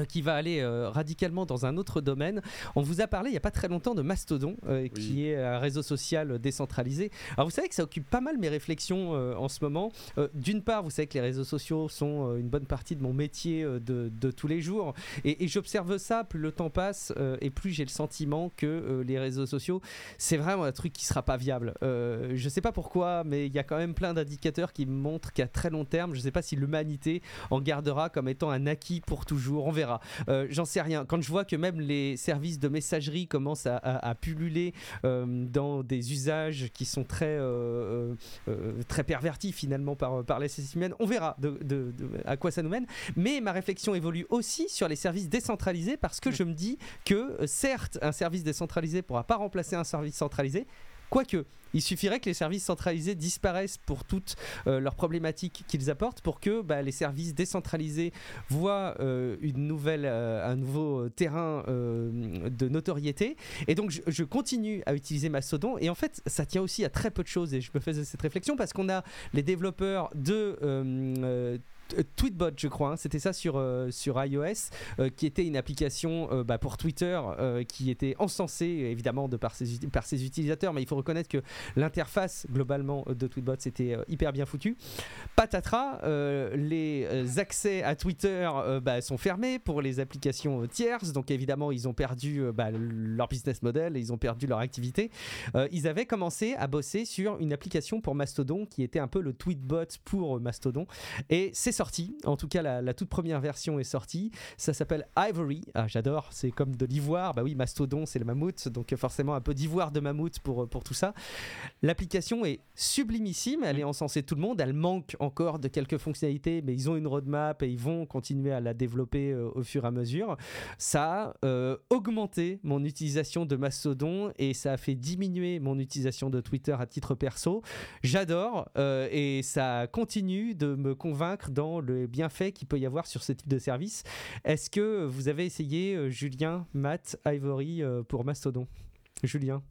qui va aller euh, radicalement dans un autre domaine. On vous a parlé il n'y a pas très longtemps de Mastodon, euh, qui est un réseau social décentralisé. Alors vous savez que ça occupe pas mal mes réflexions en ce moment. D'une part, vous savez que les réseaux sociaux sont une bonne partie de mon métier de, de tous les jours. Et, et j'observe ça, plus le temps passe, et plus j'ai le sentiment que les réseaux sociaux, c'est vraiment un truc qui sera pas viable. je ne sais pas pourquoi, mais il y a quand même plein d'indicateurs qui montrent qu'à très long terme, je ne sais pas si l'humanité en gardera comme étant un acquis pour toujours. On verra euh, j'en sais rien. Quand je vois que même les services de messagerie commencent à, pulluler euh, dans des usages qui sont très, euh, très pervertis finalement par, par humaine, on verra de, à quoi ça nous mène. Mais ma réflexion évolue aussi sur les services décentralisés parce que je me dis que certes, un service décentralisé ne pourra pas remplacer un service centralisé, quoique il suffirait que les services centralisés disparaissent pour toutes euh, leurs problématiques qu'ils apportent pour que bah, les services décentralisés voient euh, une nouvelle, euh, un nouveau terrain de notoriété. Et donc, je, continue à utiliser Mastodon. Et en fait, ça tient aussi à très peu de choses. Et je me faisais cette réflexion parce qu'on a les développeurs de Tweetbot, je crois, hein, c'était ça sur, euh, sur iOS, euh, qui était une application bah, pour Twitter qui était encensée évidemment de par ses, par ses utilisateurs, mais il faut reconnaître que l'interface globalement de Tweetbot c'était hyper bien foutu. Patatras, les accès à Twitter bah, sont fermés pour les applications tierces, donc évidemment ils ont perdu bah, leur business model, ils ont perdu leur activité. ils avaient commencé à bosser sur une application pour Mastodon qui était un peu le Tweetbot pour Mastodon, et c'est sorti. En tout cas, la, toute première version est sortie. Ça s'appelle Ivory. Ah, j'adore. C'est comme de l'ivoire. Bah oui, Mastodon, c'est le mammouth. Donc, forcément, un peu d'ivoire de mammouth pour, pour tout ça. L'application est sublimissime. Elle est encensée tout le monde. Elle manque encore de quelques fonctionnalités, mais ils ont une roadmap et ils vont continuer à la développer euh, au fur et à mesure. Ça a euh, augmenté mon utilisation de Mastodon et ça a fait diminuer mon utilisation de Twitter à titre perso. J'adore euh, et ça continue de me convaincre dans le bienfait qu'il peut y avoir sur ce type de service. Est-ce que vous avez essayé, euh, Julien, Matt, Ivory euh, pour Mastodon? Julien?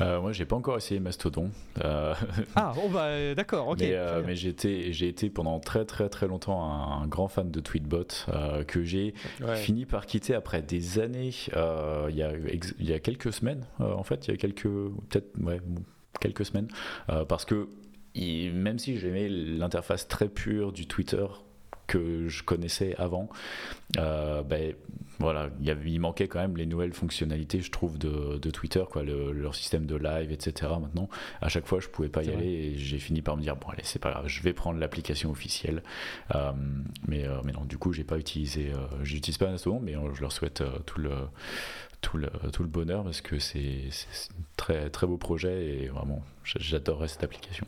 Euh, moi, j'ai pas encore essayé Mastodon. Euh, ah, bon, bah, d'accord, ok. Mais, j'ai été, j'ai été pendant très très très longtemps un, grand fan de Tweetbot que j'ai fini par quitter après des années. Il y, a, il y a quelques semaines, en fait, il y a quelques peut-être ouais, quelques semaines, parce que même si j'aimais l'interface très pure du Twitter que je connaissais avant, euh, ben, voilà, il, y avait, il manquait quand même les nouvelles fonctionnalités, je trouve, de, Twitter, quoi, leur système de live, etc. Maintenant, à chaque fois, je pouvais pas y aller et j'ai fini par me dire bon, allez, c'est pas grave, je vais prendre l'application officielle. Euh, mais, euh, mais non, du coup, j'ai pas utilisé, j'utilise pas Mastodon, mais je leur souhaite tout le tout le, tout le bonheur parce que c'est un très, très beau projet et vraiment, j'adorerais cette application.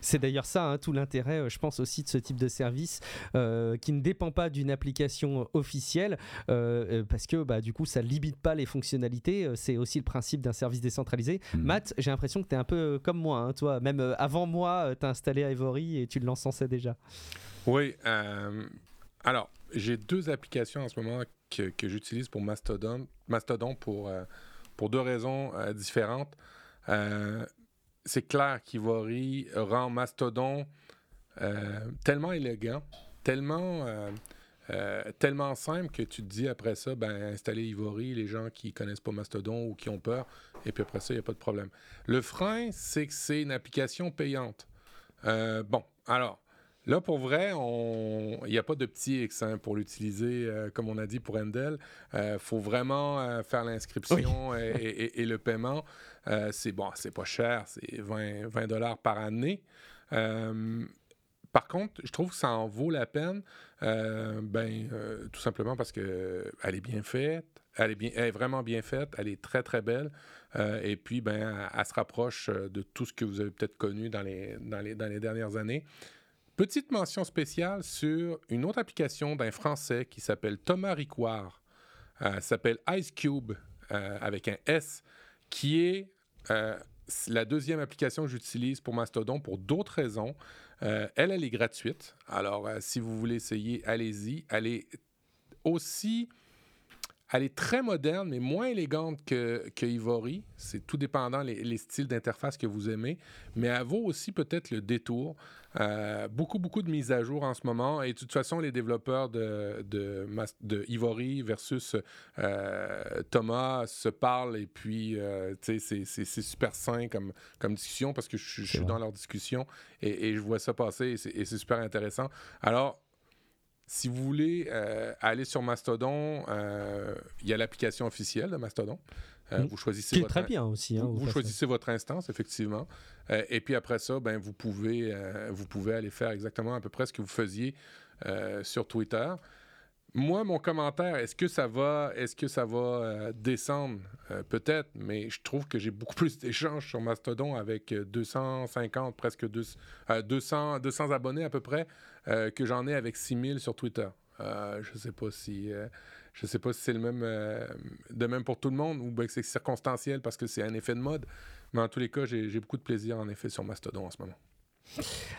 C'est d'ailleurs ça hein, tout l'intérêt, euh, je pense aussi de ce type de service euh, qui ne dépend pas d'une application officielle euh, parce que bah, du coup ça limite pas les fonctionnalités. C'est aussi le principe d'un service décentralisé. Mhm. Matt, j'ai l'impression que tu es un peu comme moi, hein, toi. Même avant moi, tu as installé Ivory et tu l'encensais déjà. Oui. alors, j'ai deux applications en ce moment que, que j'utilise pour Mastodon, Mastodon pour, pour deux raisons différentes c'est clair qu'Ivory rend Mastodon euh, tellement élégant, tellement euh, euh, tellement simple que tu te dis après ça, ben, installer Ivory, les gens qui connaissent pas Mastodon ou qui ont peur, et puis après ça, il n'y a pas de problème. Le frein, c'est que c'est une application payante. Bon, alors, Là, pour vrai, il n'y a pas de petit X pour l'utiliser, euh, comme on a dit pour Endel. Il euh, faut vraiment euh, faire l'inscription et, le paiement. c'est bon, c'est pas cher, c'est 20 dollars par année. par contre, je trouve que ça en vaut la peine, ben, tout simplement parce qu'elle est bien faite, elle est, bien, elle est vraiment bien faite, elle est très très belle. et puis, ben, elle, se rapproche de tout ce que vous avez peut-être connu dans les, dans les, dans les dernières années. Petite mention spéciale sur une autre application d'un Français qui s'appelle Thomas Ricoire. Euh, s'appelle Ice Cube euh, avec un S, qui est euh, la deuxième application que j'utilise pour Mastodon pour d'autres raisons. elle, elle est gratuite. Alors, si vous voulez essayer, allez-y. Elle est aussi elle est très moderne, mais moins élégante que, que Ivory. C'est tout dépendant les, les styles d'interface que vous aimez. Mais elle vaut aussi peut-être le détour. Euh, beaucoup, beaucoup de mises à jour en ce moment. Et de toute façon, les développeurs de, de, de Ivory versus euh, Thomas se parlent. Et puis, euh, c'est super sain comme, comme discussion parce que je, suis dans leur discussion et, et, je vois ça passer et c'est super intéressant. Alors, si vous voulez euh, aller sur Mastodon, euh, il y a l'application officielle de Mastodon. Euh, mm. Vous choisissez votre très bien aussi. Hein, vous, choisissez votre instance, effectivement. et puis après ça, ben, vous, pouvez, vous pouvez aller faire exactement à peu près ce que vous faisiez sur Twitter. Moi, mon commentaire, est-ce que ça va, est-ce que ça va euh, descendre? Euh, Peut-être, mais je trouve que j'ai beaucoup plus d'échanges sur Mastodon avec 250, presque 200, 200 abonnés à peu près, euh, que j'en ai avec 6000 sur Twitter. je sais pas si, je sais pas si c'est le même, de même pour tout le monde ou que c'est circonstanciel parce que c'est un effet de mode. Mais en tous les cas, j'ai beaucoup de plaisir en effet sur Mastodon en ce moment.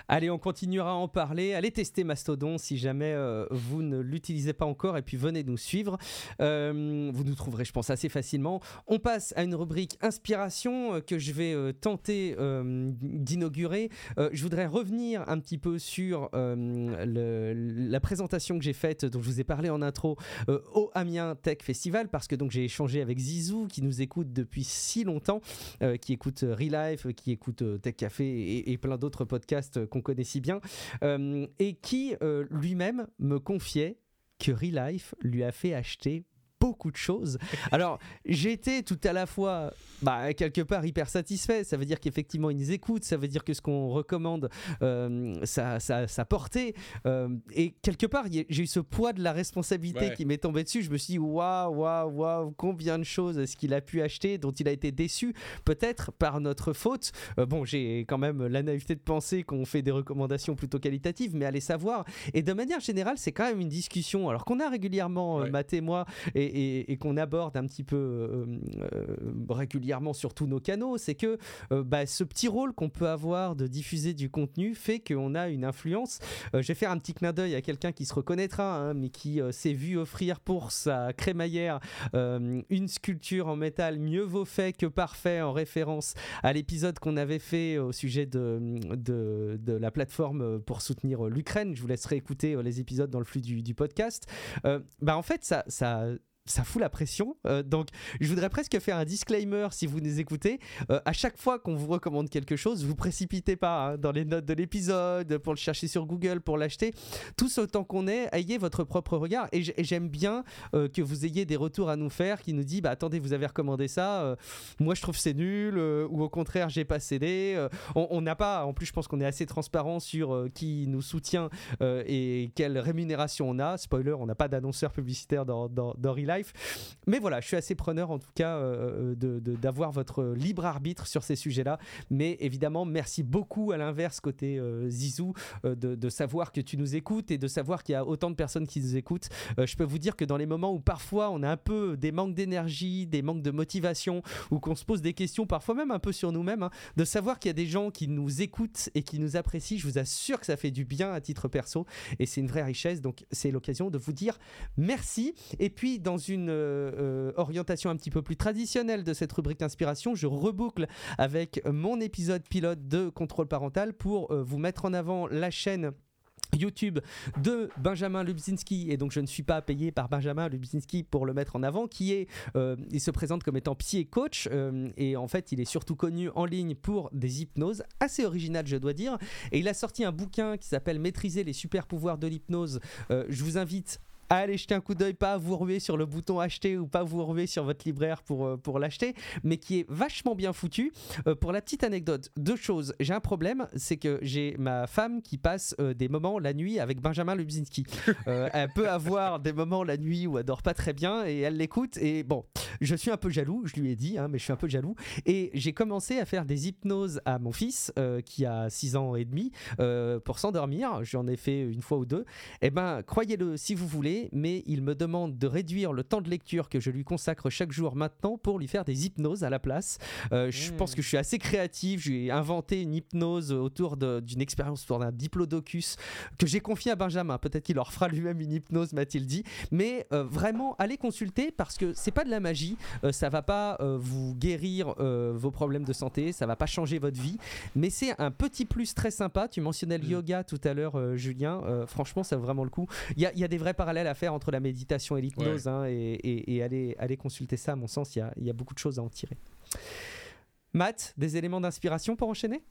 Allez, on continuera à en parler. Allez tester Mastodon si jamais euh, vous ne l'utilisez pas encore et puis venez nous suivre. Euh, vous nous trouverez, je pense, assez facilement. On passe à une rubrique inspiration euh, que je vais tenter d'inaugurer. je voudrais revenir un petit peu sur la présentation que j'ai faite, dont je vous ai parlé en intro, au Amiens Tech Festival, parce que donc j'ai échangé avec Zizou qui nous écoute depuis si longtemps, qui écoute Relife, qui écoute Tech Café et, et plein d'autres podcast qu'on connaît si bien, euh, et qui euh, lui-même me confiait que Relife lui a fait acheter beaucoup de choses. Alors, j'étais tout à la fois, bah, quelque part, hyper satisfait. Ça veut dire qu'effectivement, ils nous écoutent. Ça veut dire que ce qu'on recommande, euh, ça, ça, ça portait. Euh, et quelque part, j'ai eu ce poids de la responsabilité qui m'est tombé dessus. Je me suis dit, waouh, waouh, waouh, combien de choses est-ce qu'il a pu acheter dont il a été déçu, peut-être par notre faute. Euh, bon, j'ai quand même la naïveté de penser qu'on fait des recommandations plutôt qualitatives, mais allez savoir. Et de manière générale, c'est quand même une discussion, alors qu'on a régulièrement, ouais. Matt et moi, et, et, qu'on aborde un petit peu euh, euh, régulièrement sur tous nos canaux, c'est que euh, bah, ce petit rôle qu'on peut avoir de diffuser du contenu fait qu'on a une influence. je vais faire un petit clin d'œil à quelqu'un qui se reconnaîtra, hein, mais qui s'est vu offrir pour sa crémaillère une sculpture en métal mieux vaut fait que parfait en référence à l'épisode qu'on avait fait au sujet de, la plateforme pour soutenir l'Ukraine. Je vous laisserai écouter les épisodes dans le flux du, podcast. bah en fait, ça ça fout la pression. Euh, donc, je voudrais presque faire un disclaimer si vous nous écoutez. Euh, à chaque fois qu'on vous recommande quelque chose, vous précipitez pas hein, dans les notes de l'épisode pour le chercher sur Google, pour l'acheter. Tout ce temps qu'on est, ayez votre propre regard. Et j'aime bien euh, que vous ayez des retours à nous faire qui nous disent bah attendez, vous avez recommandé ça. moi, je trouve c'est nul. ou au contraire, j'ai pas cédé. on n'a pas. En plus, je pense qu'on est assez transparent sur qui nous soutient et quelle rémunération on a. Spoiler, on n'a pas d'annonceur publicitaire dans, dans, dans mais voilà, je suis assez preneur en tout cas euh, d'avoir votre libre arbitre sur ces sujets-là. Mais évidemment, merci beaucoup à l'inverse côté euh, Zizou euh, de, savoir que tu nous écoutes et de savoir qu'il y a autant de personnes qui nous écoutent. je peux vous dire que dans les moments où parfois on a un peu des manques d'énergie, des manques de motivation, ou qu'on se pose des questions, parfois même un peu sur nous-mêmes, hein, de savoir qu'il y a des gens qui nous écoutent et qui nous apprécient, je vous assure que ça fait du bien à titre perso et c'est une vraie richesse. Donc c'est l'occasion de vous dire merci. Et puis dans une euh, orientation un petit peu plus traditionnelle de cette rubrique inspiration, je reboucle avec mon épisode pilote de contrôle parental pour euh, vous mettre en avant la chaîne YouTube de Benjamin Lubzinski. Et donc je ne suis pas payé par Benjamin Lubzinski pour le mettre en avant qui est euh, il se présente comme étant psy et coach et en fait il est surtout connu en ligne pour des hypnoses assez originales je dois dire. Et il a sorti un bouquin qui s'appelle Maîtriser les super pouvoirs de l'hypnose. Je vous invite allez jeter un coup d'œil, pas vous ruer sur le bouton acheter ou pas vous ruer sur votre libraire pour, euh, pour l'acheter, mais qui est vachement bien foutu. Euh, pour la petite anecdote, deux choses. J'ai un problème, c'est que j'ai ma femme qui passe euh, des moments la nuit avec Benjamin Lubzinski. Euh, elle peut avoir des moments la nuit où elle dort pas très bien et elle l'écoute. Et bon, je suis un peu jaloux, je lui ai dit, hein, mais je suis un peu jaloux. Et j'ai commencé à faire des hypnoses à mon fils qui a 6 ans et demi pour s'endormir. J'en ai fait une fois ou deux. Eh ben, croyez-le si vous voulez, mais il me demande de réduire le temps de lecture que je lui consacre chaque jour maintenant pour lui faire des hypnoses à la place. Euh, Je Mmh. pense que je suis assez créatif. J'ai inventé une hypnose autour d'une expérience autour d'un diplodocus que j'ai confié à Benjamin. Peut-être qu'il leur fera lui-même une hypnose, m'a-t-il dit. Mais euh, vraiment, allez consulter parce que c'est pas de la magie. Euh, ça va pas euh, vous guérir vos problèmes de santé. Ça va pas changer votre vie. Mais c'est un petit plus très sympa. Tu mentionnais le Mm. yoga tout à l'heure, Julien. Franchement, ça vaut vraiment le coup. Il y, y a des vrais parallèles à faire entre la méditation et l'hypnose. hein, et et, et allez, allez consulter ça, à mon sens, il y a, il y a beaucoup de choses à en tirer. Matt, des éléments d'inspiration pour enchaîner?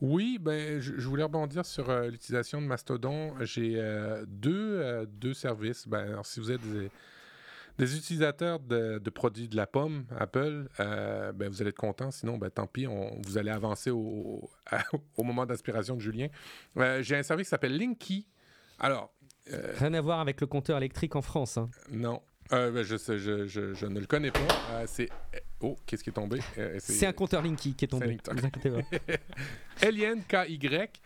Oui, ben, je, je voulais rebondir sur euh, l'utilisation de Mastodon. J'ai euh, deux, euh, deux services. Ben, alors, si vous êtes des, des utilisateurs de, de produits de la pomme, Apple, euh, ben, vous allez être content. Sinon, ben, tant pis, on- vous allez avancer au, moment d'inspiration de Julien. Euh, J'ai un service qui s'appelle Linky. Alors, euh, Rien à voir avec le compteur électrique en France. hein. non. Euh, ben, je, sais, je, je- je ne le connais pas. Euh, c'est. Oh, qu'est-ce qui est tombé? Euh, C'est un compteur Linky qui est tombé. LINKY,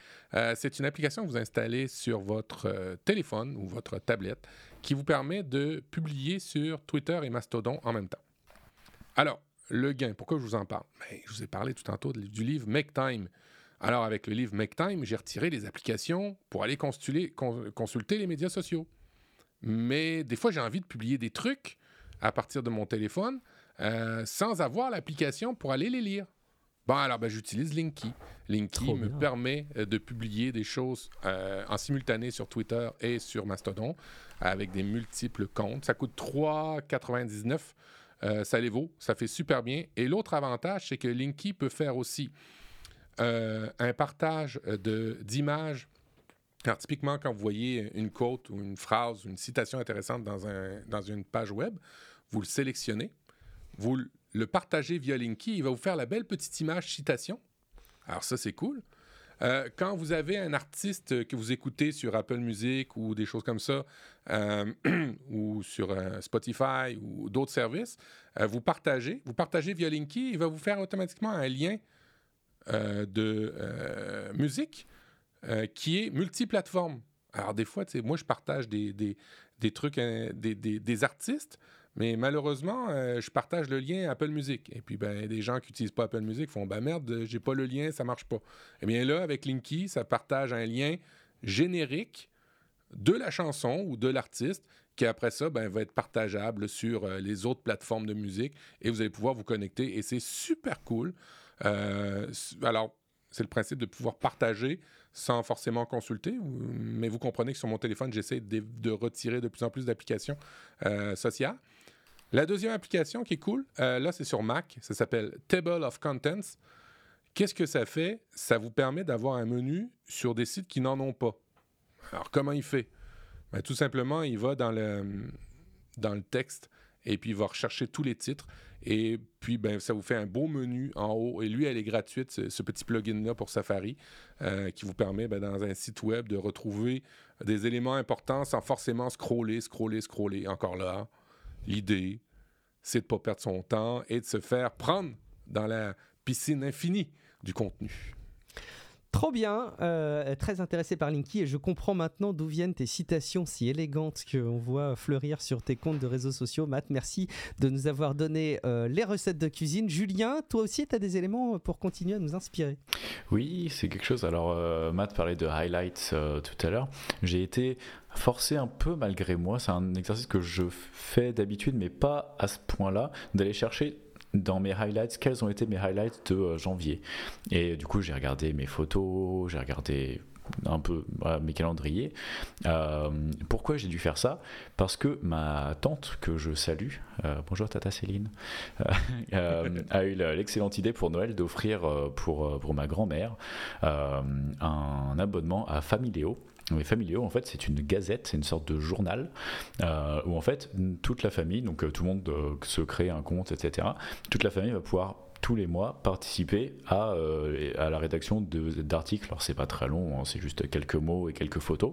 euh, c'est une application que vous installez sur votre téléphone ou votre tablette qui vous permet de publier sur Twitter et Mastodon en même temps. Alors, le gain, pourquoi je vous en parle? Ben, je vous ai parlé tout tantôt du livre Make Time. Alors, avec le livre Make Time, j'ai retiré les applications pour aller consulter, con- consulter les médias sociaux. Mais des fois, j'ai envie de publier des trucs à partir de mon téléphone euh, sans avoir l'application pour aller les lire. Bon, alors, ben, j'utilise Linky. Linky Trop me bien. permet euh, de publier des choses euh, en simultané sur Twitter et sur Mastodon avec des multiples comptes. Ça coûte 3,99. Euh, ça les vaut. Ça fait super bien. Et l'autre avantage, c'est que Linky peut faire aussi euh, un partage euh, d'images. Alors, typiquement, quand vous voyez une quote ou une phrase une citation intéressante dans, un, dans une page web, vous le sélectionnez, vous le- partagez via Linky, il va vous faire la belle petite image citation. Alors ça, c'est cool. Euh, quand vous avez un artiste que vous écoutez sur Apple Music ou des choses comme ça, ou sur Spotify ou d'autres services, vous partagez, vous partagez via Linky, il va vous faire automatiquement un lien de euh, musique euh, qui est multiplateforme. Alors des fois, moi je partage des, trucs, hein, des, des- artistes, mais malheureusement, euh, je partage le lien Apple Music. Et puis, ben, des gens qui n'utilisent pas Apple Music font, ben merde, j'ai pas le lien, ça marche pas. Eh bien là, avec Linky, ça partage un lien générique de la chanson ou de l'artiste qui après ça ben, va être partageable sur euh, les autres plateformes de musique et vous allez pouvoir vous connecter et c'est super cool. Euh, alors, c'est le principe de pouvoir partager sans forcément consulter, mais vous comprenez que sur mon téléphone, j'essaie de, de retirer de plus en plus d'applications euh, sociales. La deuxième application qui est cool, euh, là c'est sur Mac, ça s'appelle Table of Contents. Qu'est-ce que ça fait? Ça vous permet d'avoir un menu sur des sites qui n'en ont pas. Alors comment il fait? Ben, tout simplement, il va dans le, dans le texte et puis il va rechercher tous les titres. Et puis, ben, ça vous fait un beau menu en haut. Et lui, elle est gratuite, ce, petit plugin-là pour Safari, euh, qui vous permet, ben, dans un site web, de retrouver des éléments importants sans forcément scroller, scroller, scroller. Encore là, l'idée, c'est de ne pas perdre son temps et de se faire prendre dans la piscine infinie du contenu. Trop bien, euh, très intéressé par Linky et je comprends maintenant d'où viennent tes citations si élégantes qu'on voit fleurir sur tes comptes de réseaux sociaux. Matt, merci de nous avoir donné euh, les recettes de cuisine. Julien, toi aussi, tu as des éléments pour continuer à nous inspirer. Oui, c'est quelque chose. Alors, euh, Matt parlait de highlights tout à l'heure. J'ai été forcé un peu malgré moi. C'est un exercice que je fais d'habitude, mais pas à ce point-là, d'aller chercher dans mes highlights quels ont été mes highlights de euh, janvier. Et du coup, j'ai regardé mes photos, j'ai regardé un peu mes calendriers. pourquoi j'ai dû faire ça? Parce que ma tante, que je salue, bonjour Tata Céline, a eu l'excellente idée pour Noël d'offrir pour, pour ma grand-mère un abonnement à Familéo. Familio, en fait, c'est une gazette, c'est une sorte de journal euh, où en fait toute la famille, donc euh, tout le monde euh, se crée un compte, etc. Toute la famille va pouvoir tous les mois participer à, à la rédaction d'articles. Alors c'est pas très long, hein, c'est juste quelques mots et quelques photos.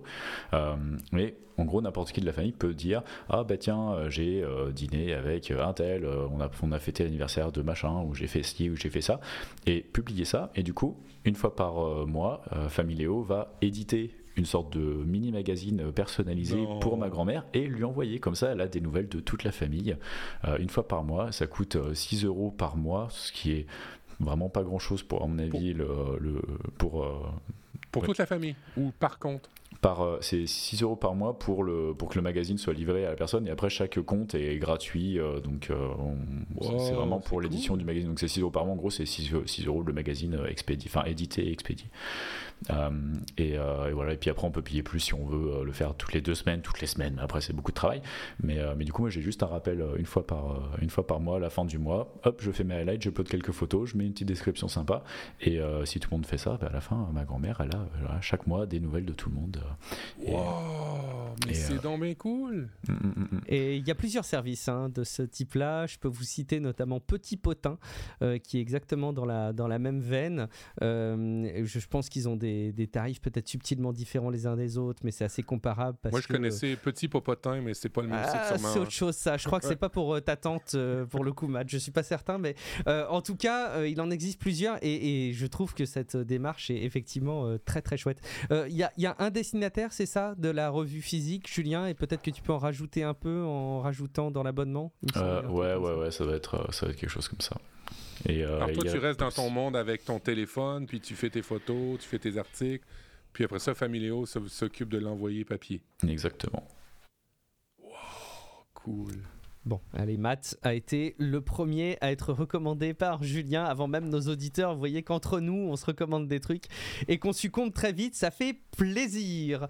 mais en gros, n'importe qui de la famille peut dire Ah bah tiens, j'ai dîné avec un tel, on, a, on a fêté l'anniversaire de machin, ou j'ai fait ci, ou j'ai fait ça, et publier ça. Et du coup, une fois par mois, Familéo va éditer une sorte de mini magazine personnalisé pour ma grand-mère et lui envoyer comme ça elle a des nouvelles de toute la famille euh, une fois par mois ça coûte 6 euh, euros par mois ce qui est vraiment pas grand chose pour à mon avis le, pour euh, pour toute la famille ou par contre par, euh, c'est 6 euros par mois pour, le, pour que le magazine soit livré à la personne. Et après, chaque compte est gratuit. Euh, donc, euh, c'est vraiment pour l'édition du magazine. Donc, c'est 6 euros par mois. En gros, c'est 6, 6 euros le magazine expédié, enfin, édité et expédié. Et, voilà. Et puis après, on peut payer plus si on veut le faire toutes les deux semaines, toutes les semaines. Après, c'est beaucoup de travail. Mais, mais du coup, moi, j'ai juste un rappel une fois, par, une fois par mois, à la fin du mois. Hop, je fais mes highlights, j'upload quelques photos, je mets une petite description sympa. Et si tout le monde fait ça, bah, à la fin, ma grand-mère, elle a chaque mois des nouvelles de tout le monde. Wow, mais c'est euh, dans cool. Mm, mm, mm, et il y a plusieurs services hein, de ce type-là. Je peux vous citer notamment Petit Potin, euh, qui est exactement dans la, dans la même veine. Euh, je, pense qu'ils ont des, des tarifs peut-être subtilement différents les uns des autres, mais c'est assez comparable. Parce Moi, je connaissais Petit Popotin, mais c'est pas le même ah, site C'est autre chose, ça. Je crois que c'est pas pour ta tante, pour le coup, Matt. Je suis pas certain, mais en tout cas, il en existe plusieurs et, je trouve que cette démarche est effectivement très très chouette. Il y a, y, a, un dessinateur, c'est ça, de la revue physique, Julien, et peut-être que tu peux en rajouter un peu en rajoutant dans l'abonnement euh, Ouais, ouais, ouais, ça va, être, euh, ça va être quelque chose comme ça. Et, euh, Alors toi, tu restes dans ton monde avec ton téléphone, puis tu fais tes photos, tu fais tes articles, puis après ça, Familéo s'occupe de l'envoyer papier. Exactement. Wow, cool. Bon, allez, Matt a été le premier à être recommandé par Julien avant même nos auditeurs. Vous voyez qu'entre nous, on se recommande des trucs et qu'on succombe très vite. Ça fait plaisir.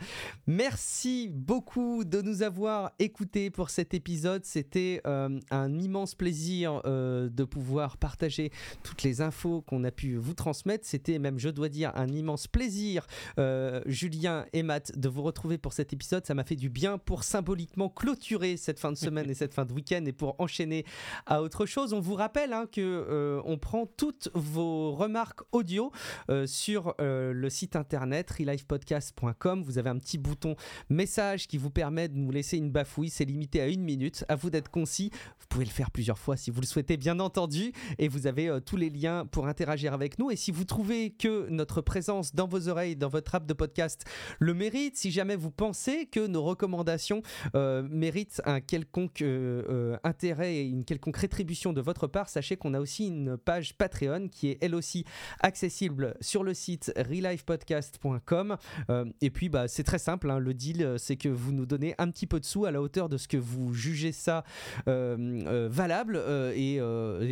Merci beaucoup de nous avoir écoutés pour cet épisode. C'était euh, un immense plaisir euh, de pouvoir partager toutes les infos qu'on a pu vous transmettre. C'était même, je dois dire, un immense plaisir, euh, Julien et Matt, de vous retrouver pour cet épisode. Ça m'a fait du bien pour symboliquement clôturer cette fin de semaine et cette fin de week et pour enchaîner à autre chose. On vous rappelle hein, que euh, on prend toutes vos remarques audio euh, sur euh, le site internet relifepodcast.com. Vous avez un petit bouton message qui vous permet de nous laisser une bafouille. C'est limité à une minute. À vous d'être concis. Vous pouvez le faire plusieurs fois si vous le souhaitez, bien entendu. Et vous avez tous les liens pour interagir avec nous. Et si vous trouvez que notre présence dans vos oreilles, dans votre app de podcast, le mérite, si jamais vous pensez que nos recommandations méritent un quelconque euh, intérêt et une quelconque rétribution de votre part, sachez qu'on a aussi une page Patreon qui est elle aussi accessible sur le site relifepodcast.com. Euh, et puis, bah, c'est très simple. Hein. le deal, euh, c'est que vous nous donnez un petit peu de sous à la hauteur de ce que vous jugez ça valable. et,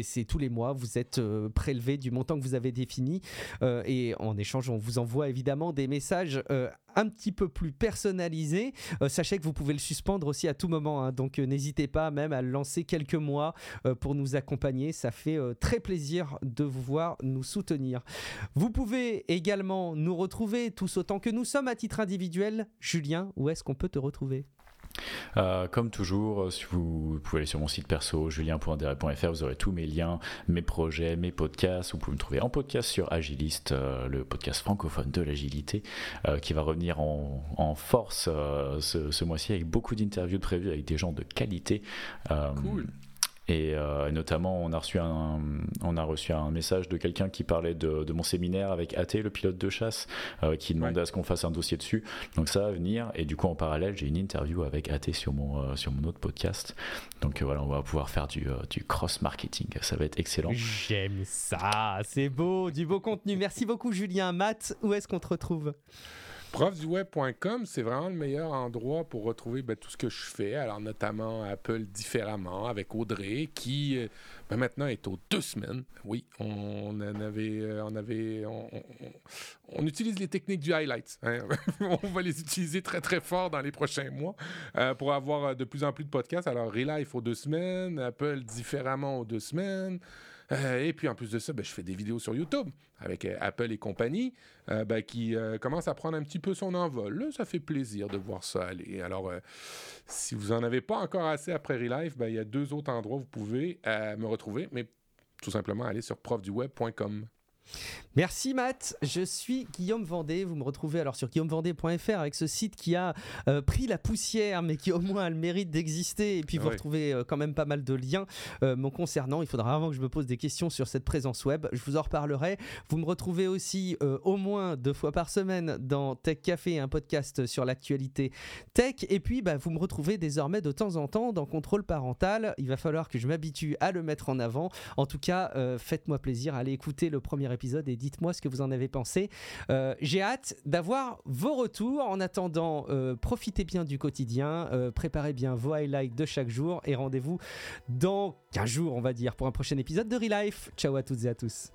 c'est tous les mois, vous êtes prélevé du montant que vous avez défini. et en échange, on vous envoie évidemment des messages un petit peu plus personnalisé. Euh, sachez que vous pouvez le suspendre aussi à tout moment, hein. donc euh, n'hésitez pas même à le lancer quelques mois euh, pour nous accompagner. Ça fait très plaisir de vous voir nous soutenir. Vous pouvez également nous retrouver tous autant que nous sommes à titre individuel. Julien, où est-ce qu'on peut te retrouver? Euh, comme toujours, euh, si vous, pouvez aller sur mon site perso, julien.dr.fr, vous aurez tous mes liens, mes projets, mes podcasts. Vous pouvez me trouver en podcast sur Agiliste, euh, le podcast francophone de l'agilité, qui va revenir en, force ce, ce mois-ci avec beaucoup d'interviews prévues avec des gens de qualité. cool. Euh, et notamment, on a reçu un, on a reçu un message de quelqu'un qui parlait de, mon séminaire avec AT, le pilote de chasse, euh, qui demandait à ce qu'on fasse un dossier dessus. Donc ça va venir. Et du coup, en parallèle, j'ai une interview avec AT sur mon, euh, sur mon autre podcast. Donc voilà, on va pouvoir faire du, du cross-marketing. Ça va être excellent. J'aime ça. C'est beau, du beau contenu. Merci beaucoup, Julien. Matt, où est-ce qu'on te retrouve? Profsduweb.com, c'est vraiment le meilleur endroit pour retrouver ben, tout ce que je fais. Alors, notamment Apple différemment avec Audrey, qui euh, ben, maintenant est aux deux semaines. Oui, on en avait. euh, on, on, utilise les techniques du highlight. hein. on va les utiliser très, très fort dans les prochains mois euh, pour avoir de plus en plus de podcasts. Alors, Relife aux deux semaines, Apple différemment aux deux semaines. Euh, et puis en plus de ça, ben, je fais des vidéos sur YouTube avec euh, Apple et compagnie euh, ben, qui euh, commence à prendre un petit peu son envol. Ça fait plaisir de voir ça aller. Alors, si vous en avez pas encore assez après Relife, ben, il y a deux autres endroits où vous pouvez me retrouver, mais tout simplement aller sur profduweb.com. Merci Matt, je suis Guillaume Vendée. Vous me retrouvez alors sur guillaumevendée.fr avec ce site qui a euh, pris la poussière mais qui au moins a le mérite d'exister. Et puis vous retrouvez euh, quand même pas mal de liens euh, me concernant. Il faudra vraiment que je me pose des questions sur cette présence web. Je vous en reparlerai. Vous me retrouvez aussi au moins deux fois par semaine dans Tech Café, un podcast sur l'actualité tech. Et puis bah, vous me retrouvez désormais de temps en temps dans Contrôle Parental. Il va falloir que je m'habitue à le mettre en avant. En tout cas, faites-moi plaisir, allez écouter le premier épisode et dites-moi ce que vous en avez pensé. Euh, J'ai hâte d'avoir vos retours. En attendant, euh, profitez bien du quotidien, euh, préparez bien vos highlights de chaque jour et rendez-vous dans 15 jours, on va dire, pour un prochain épisode de Relife. Ciao à toutes et à tous.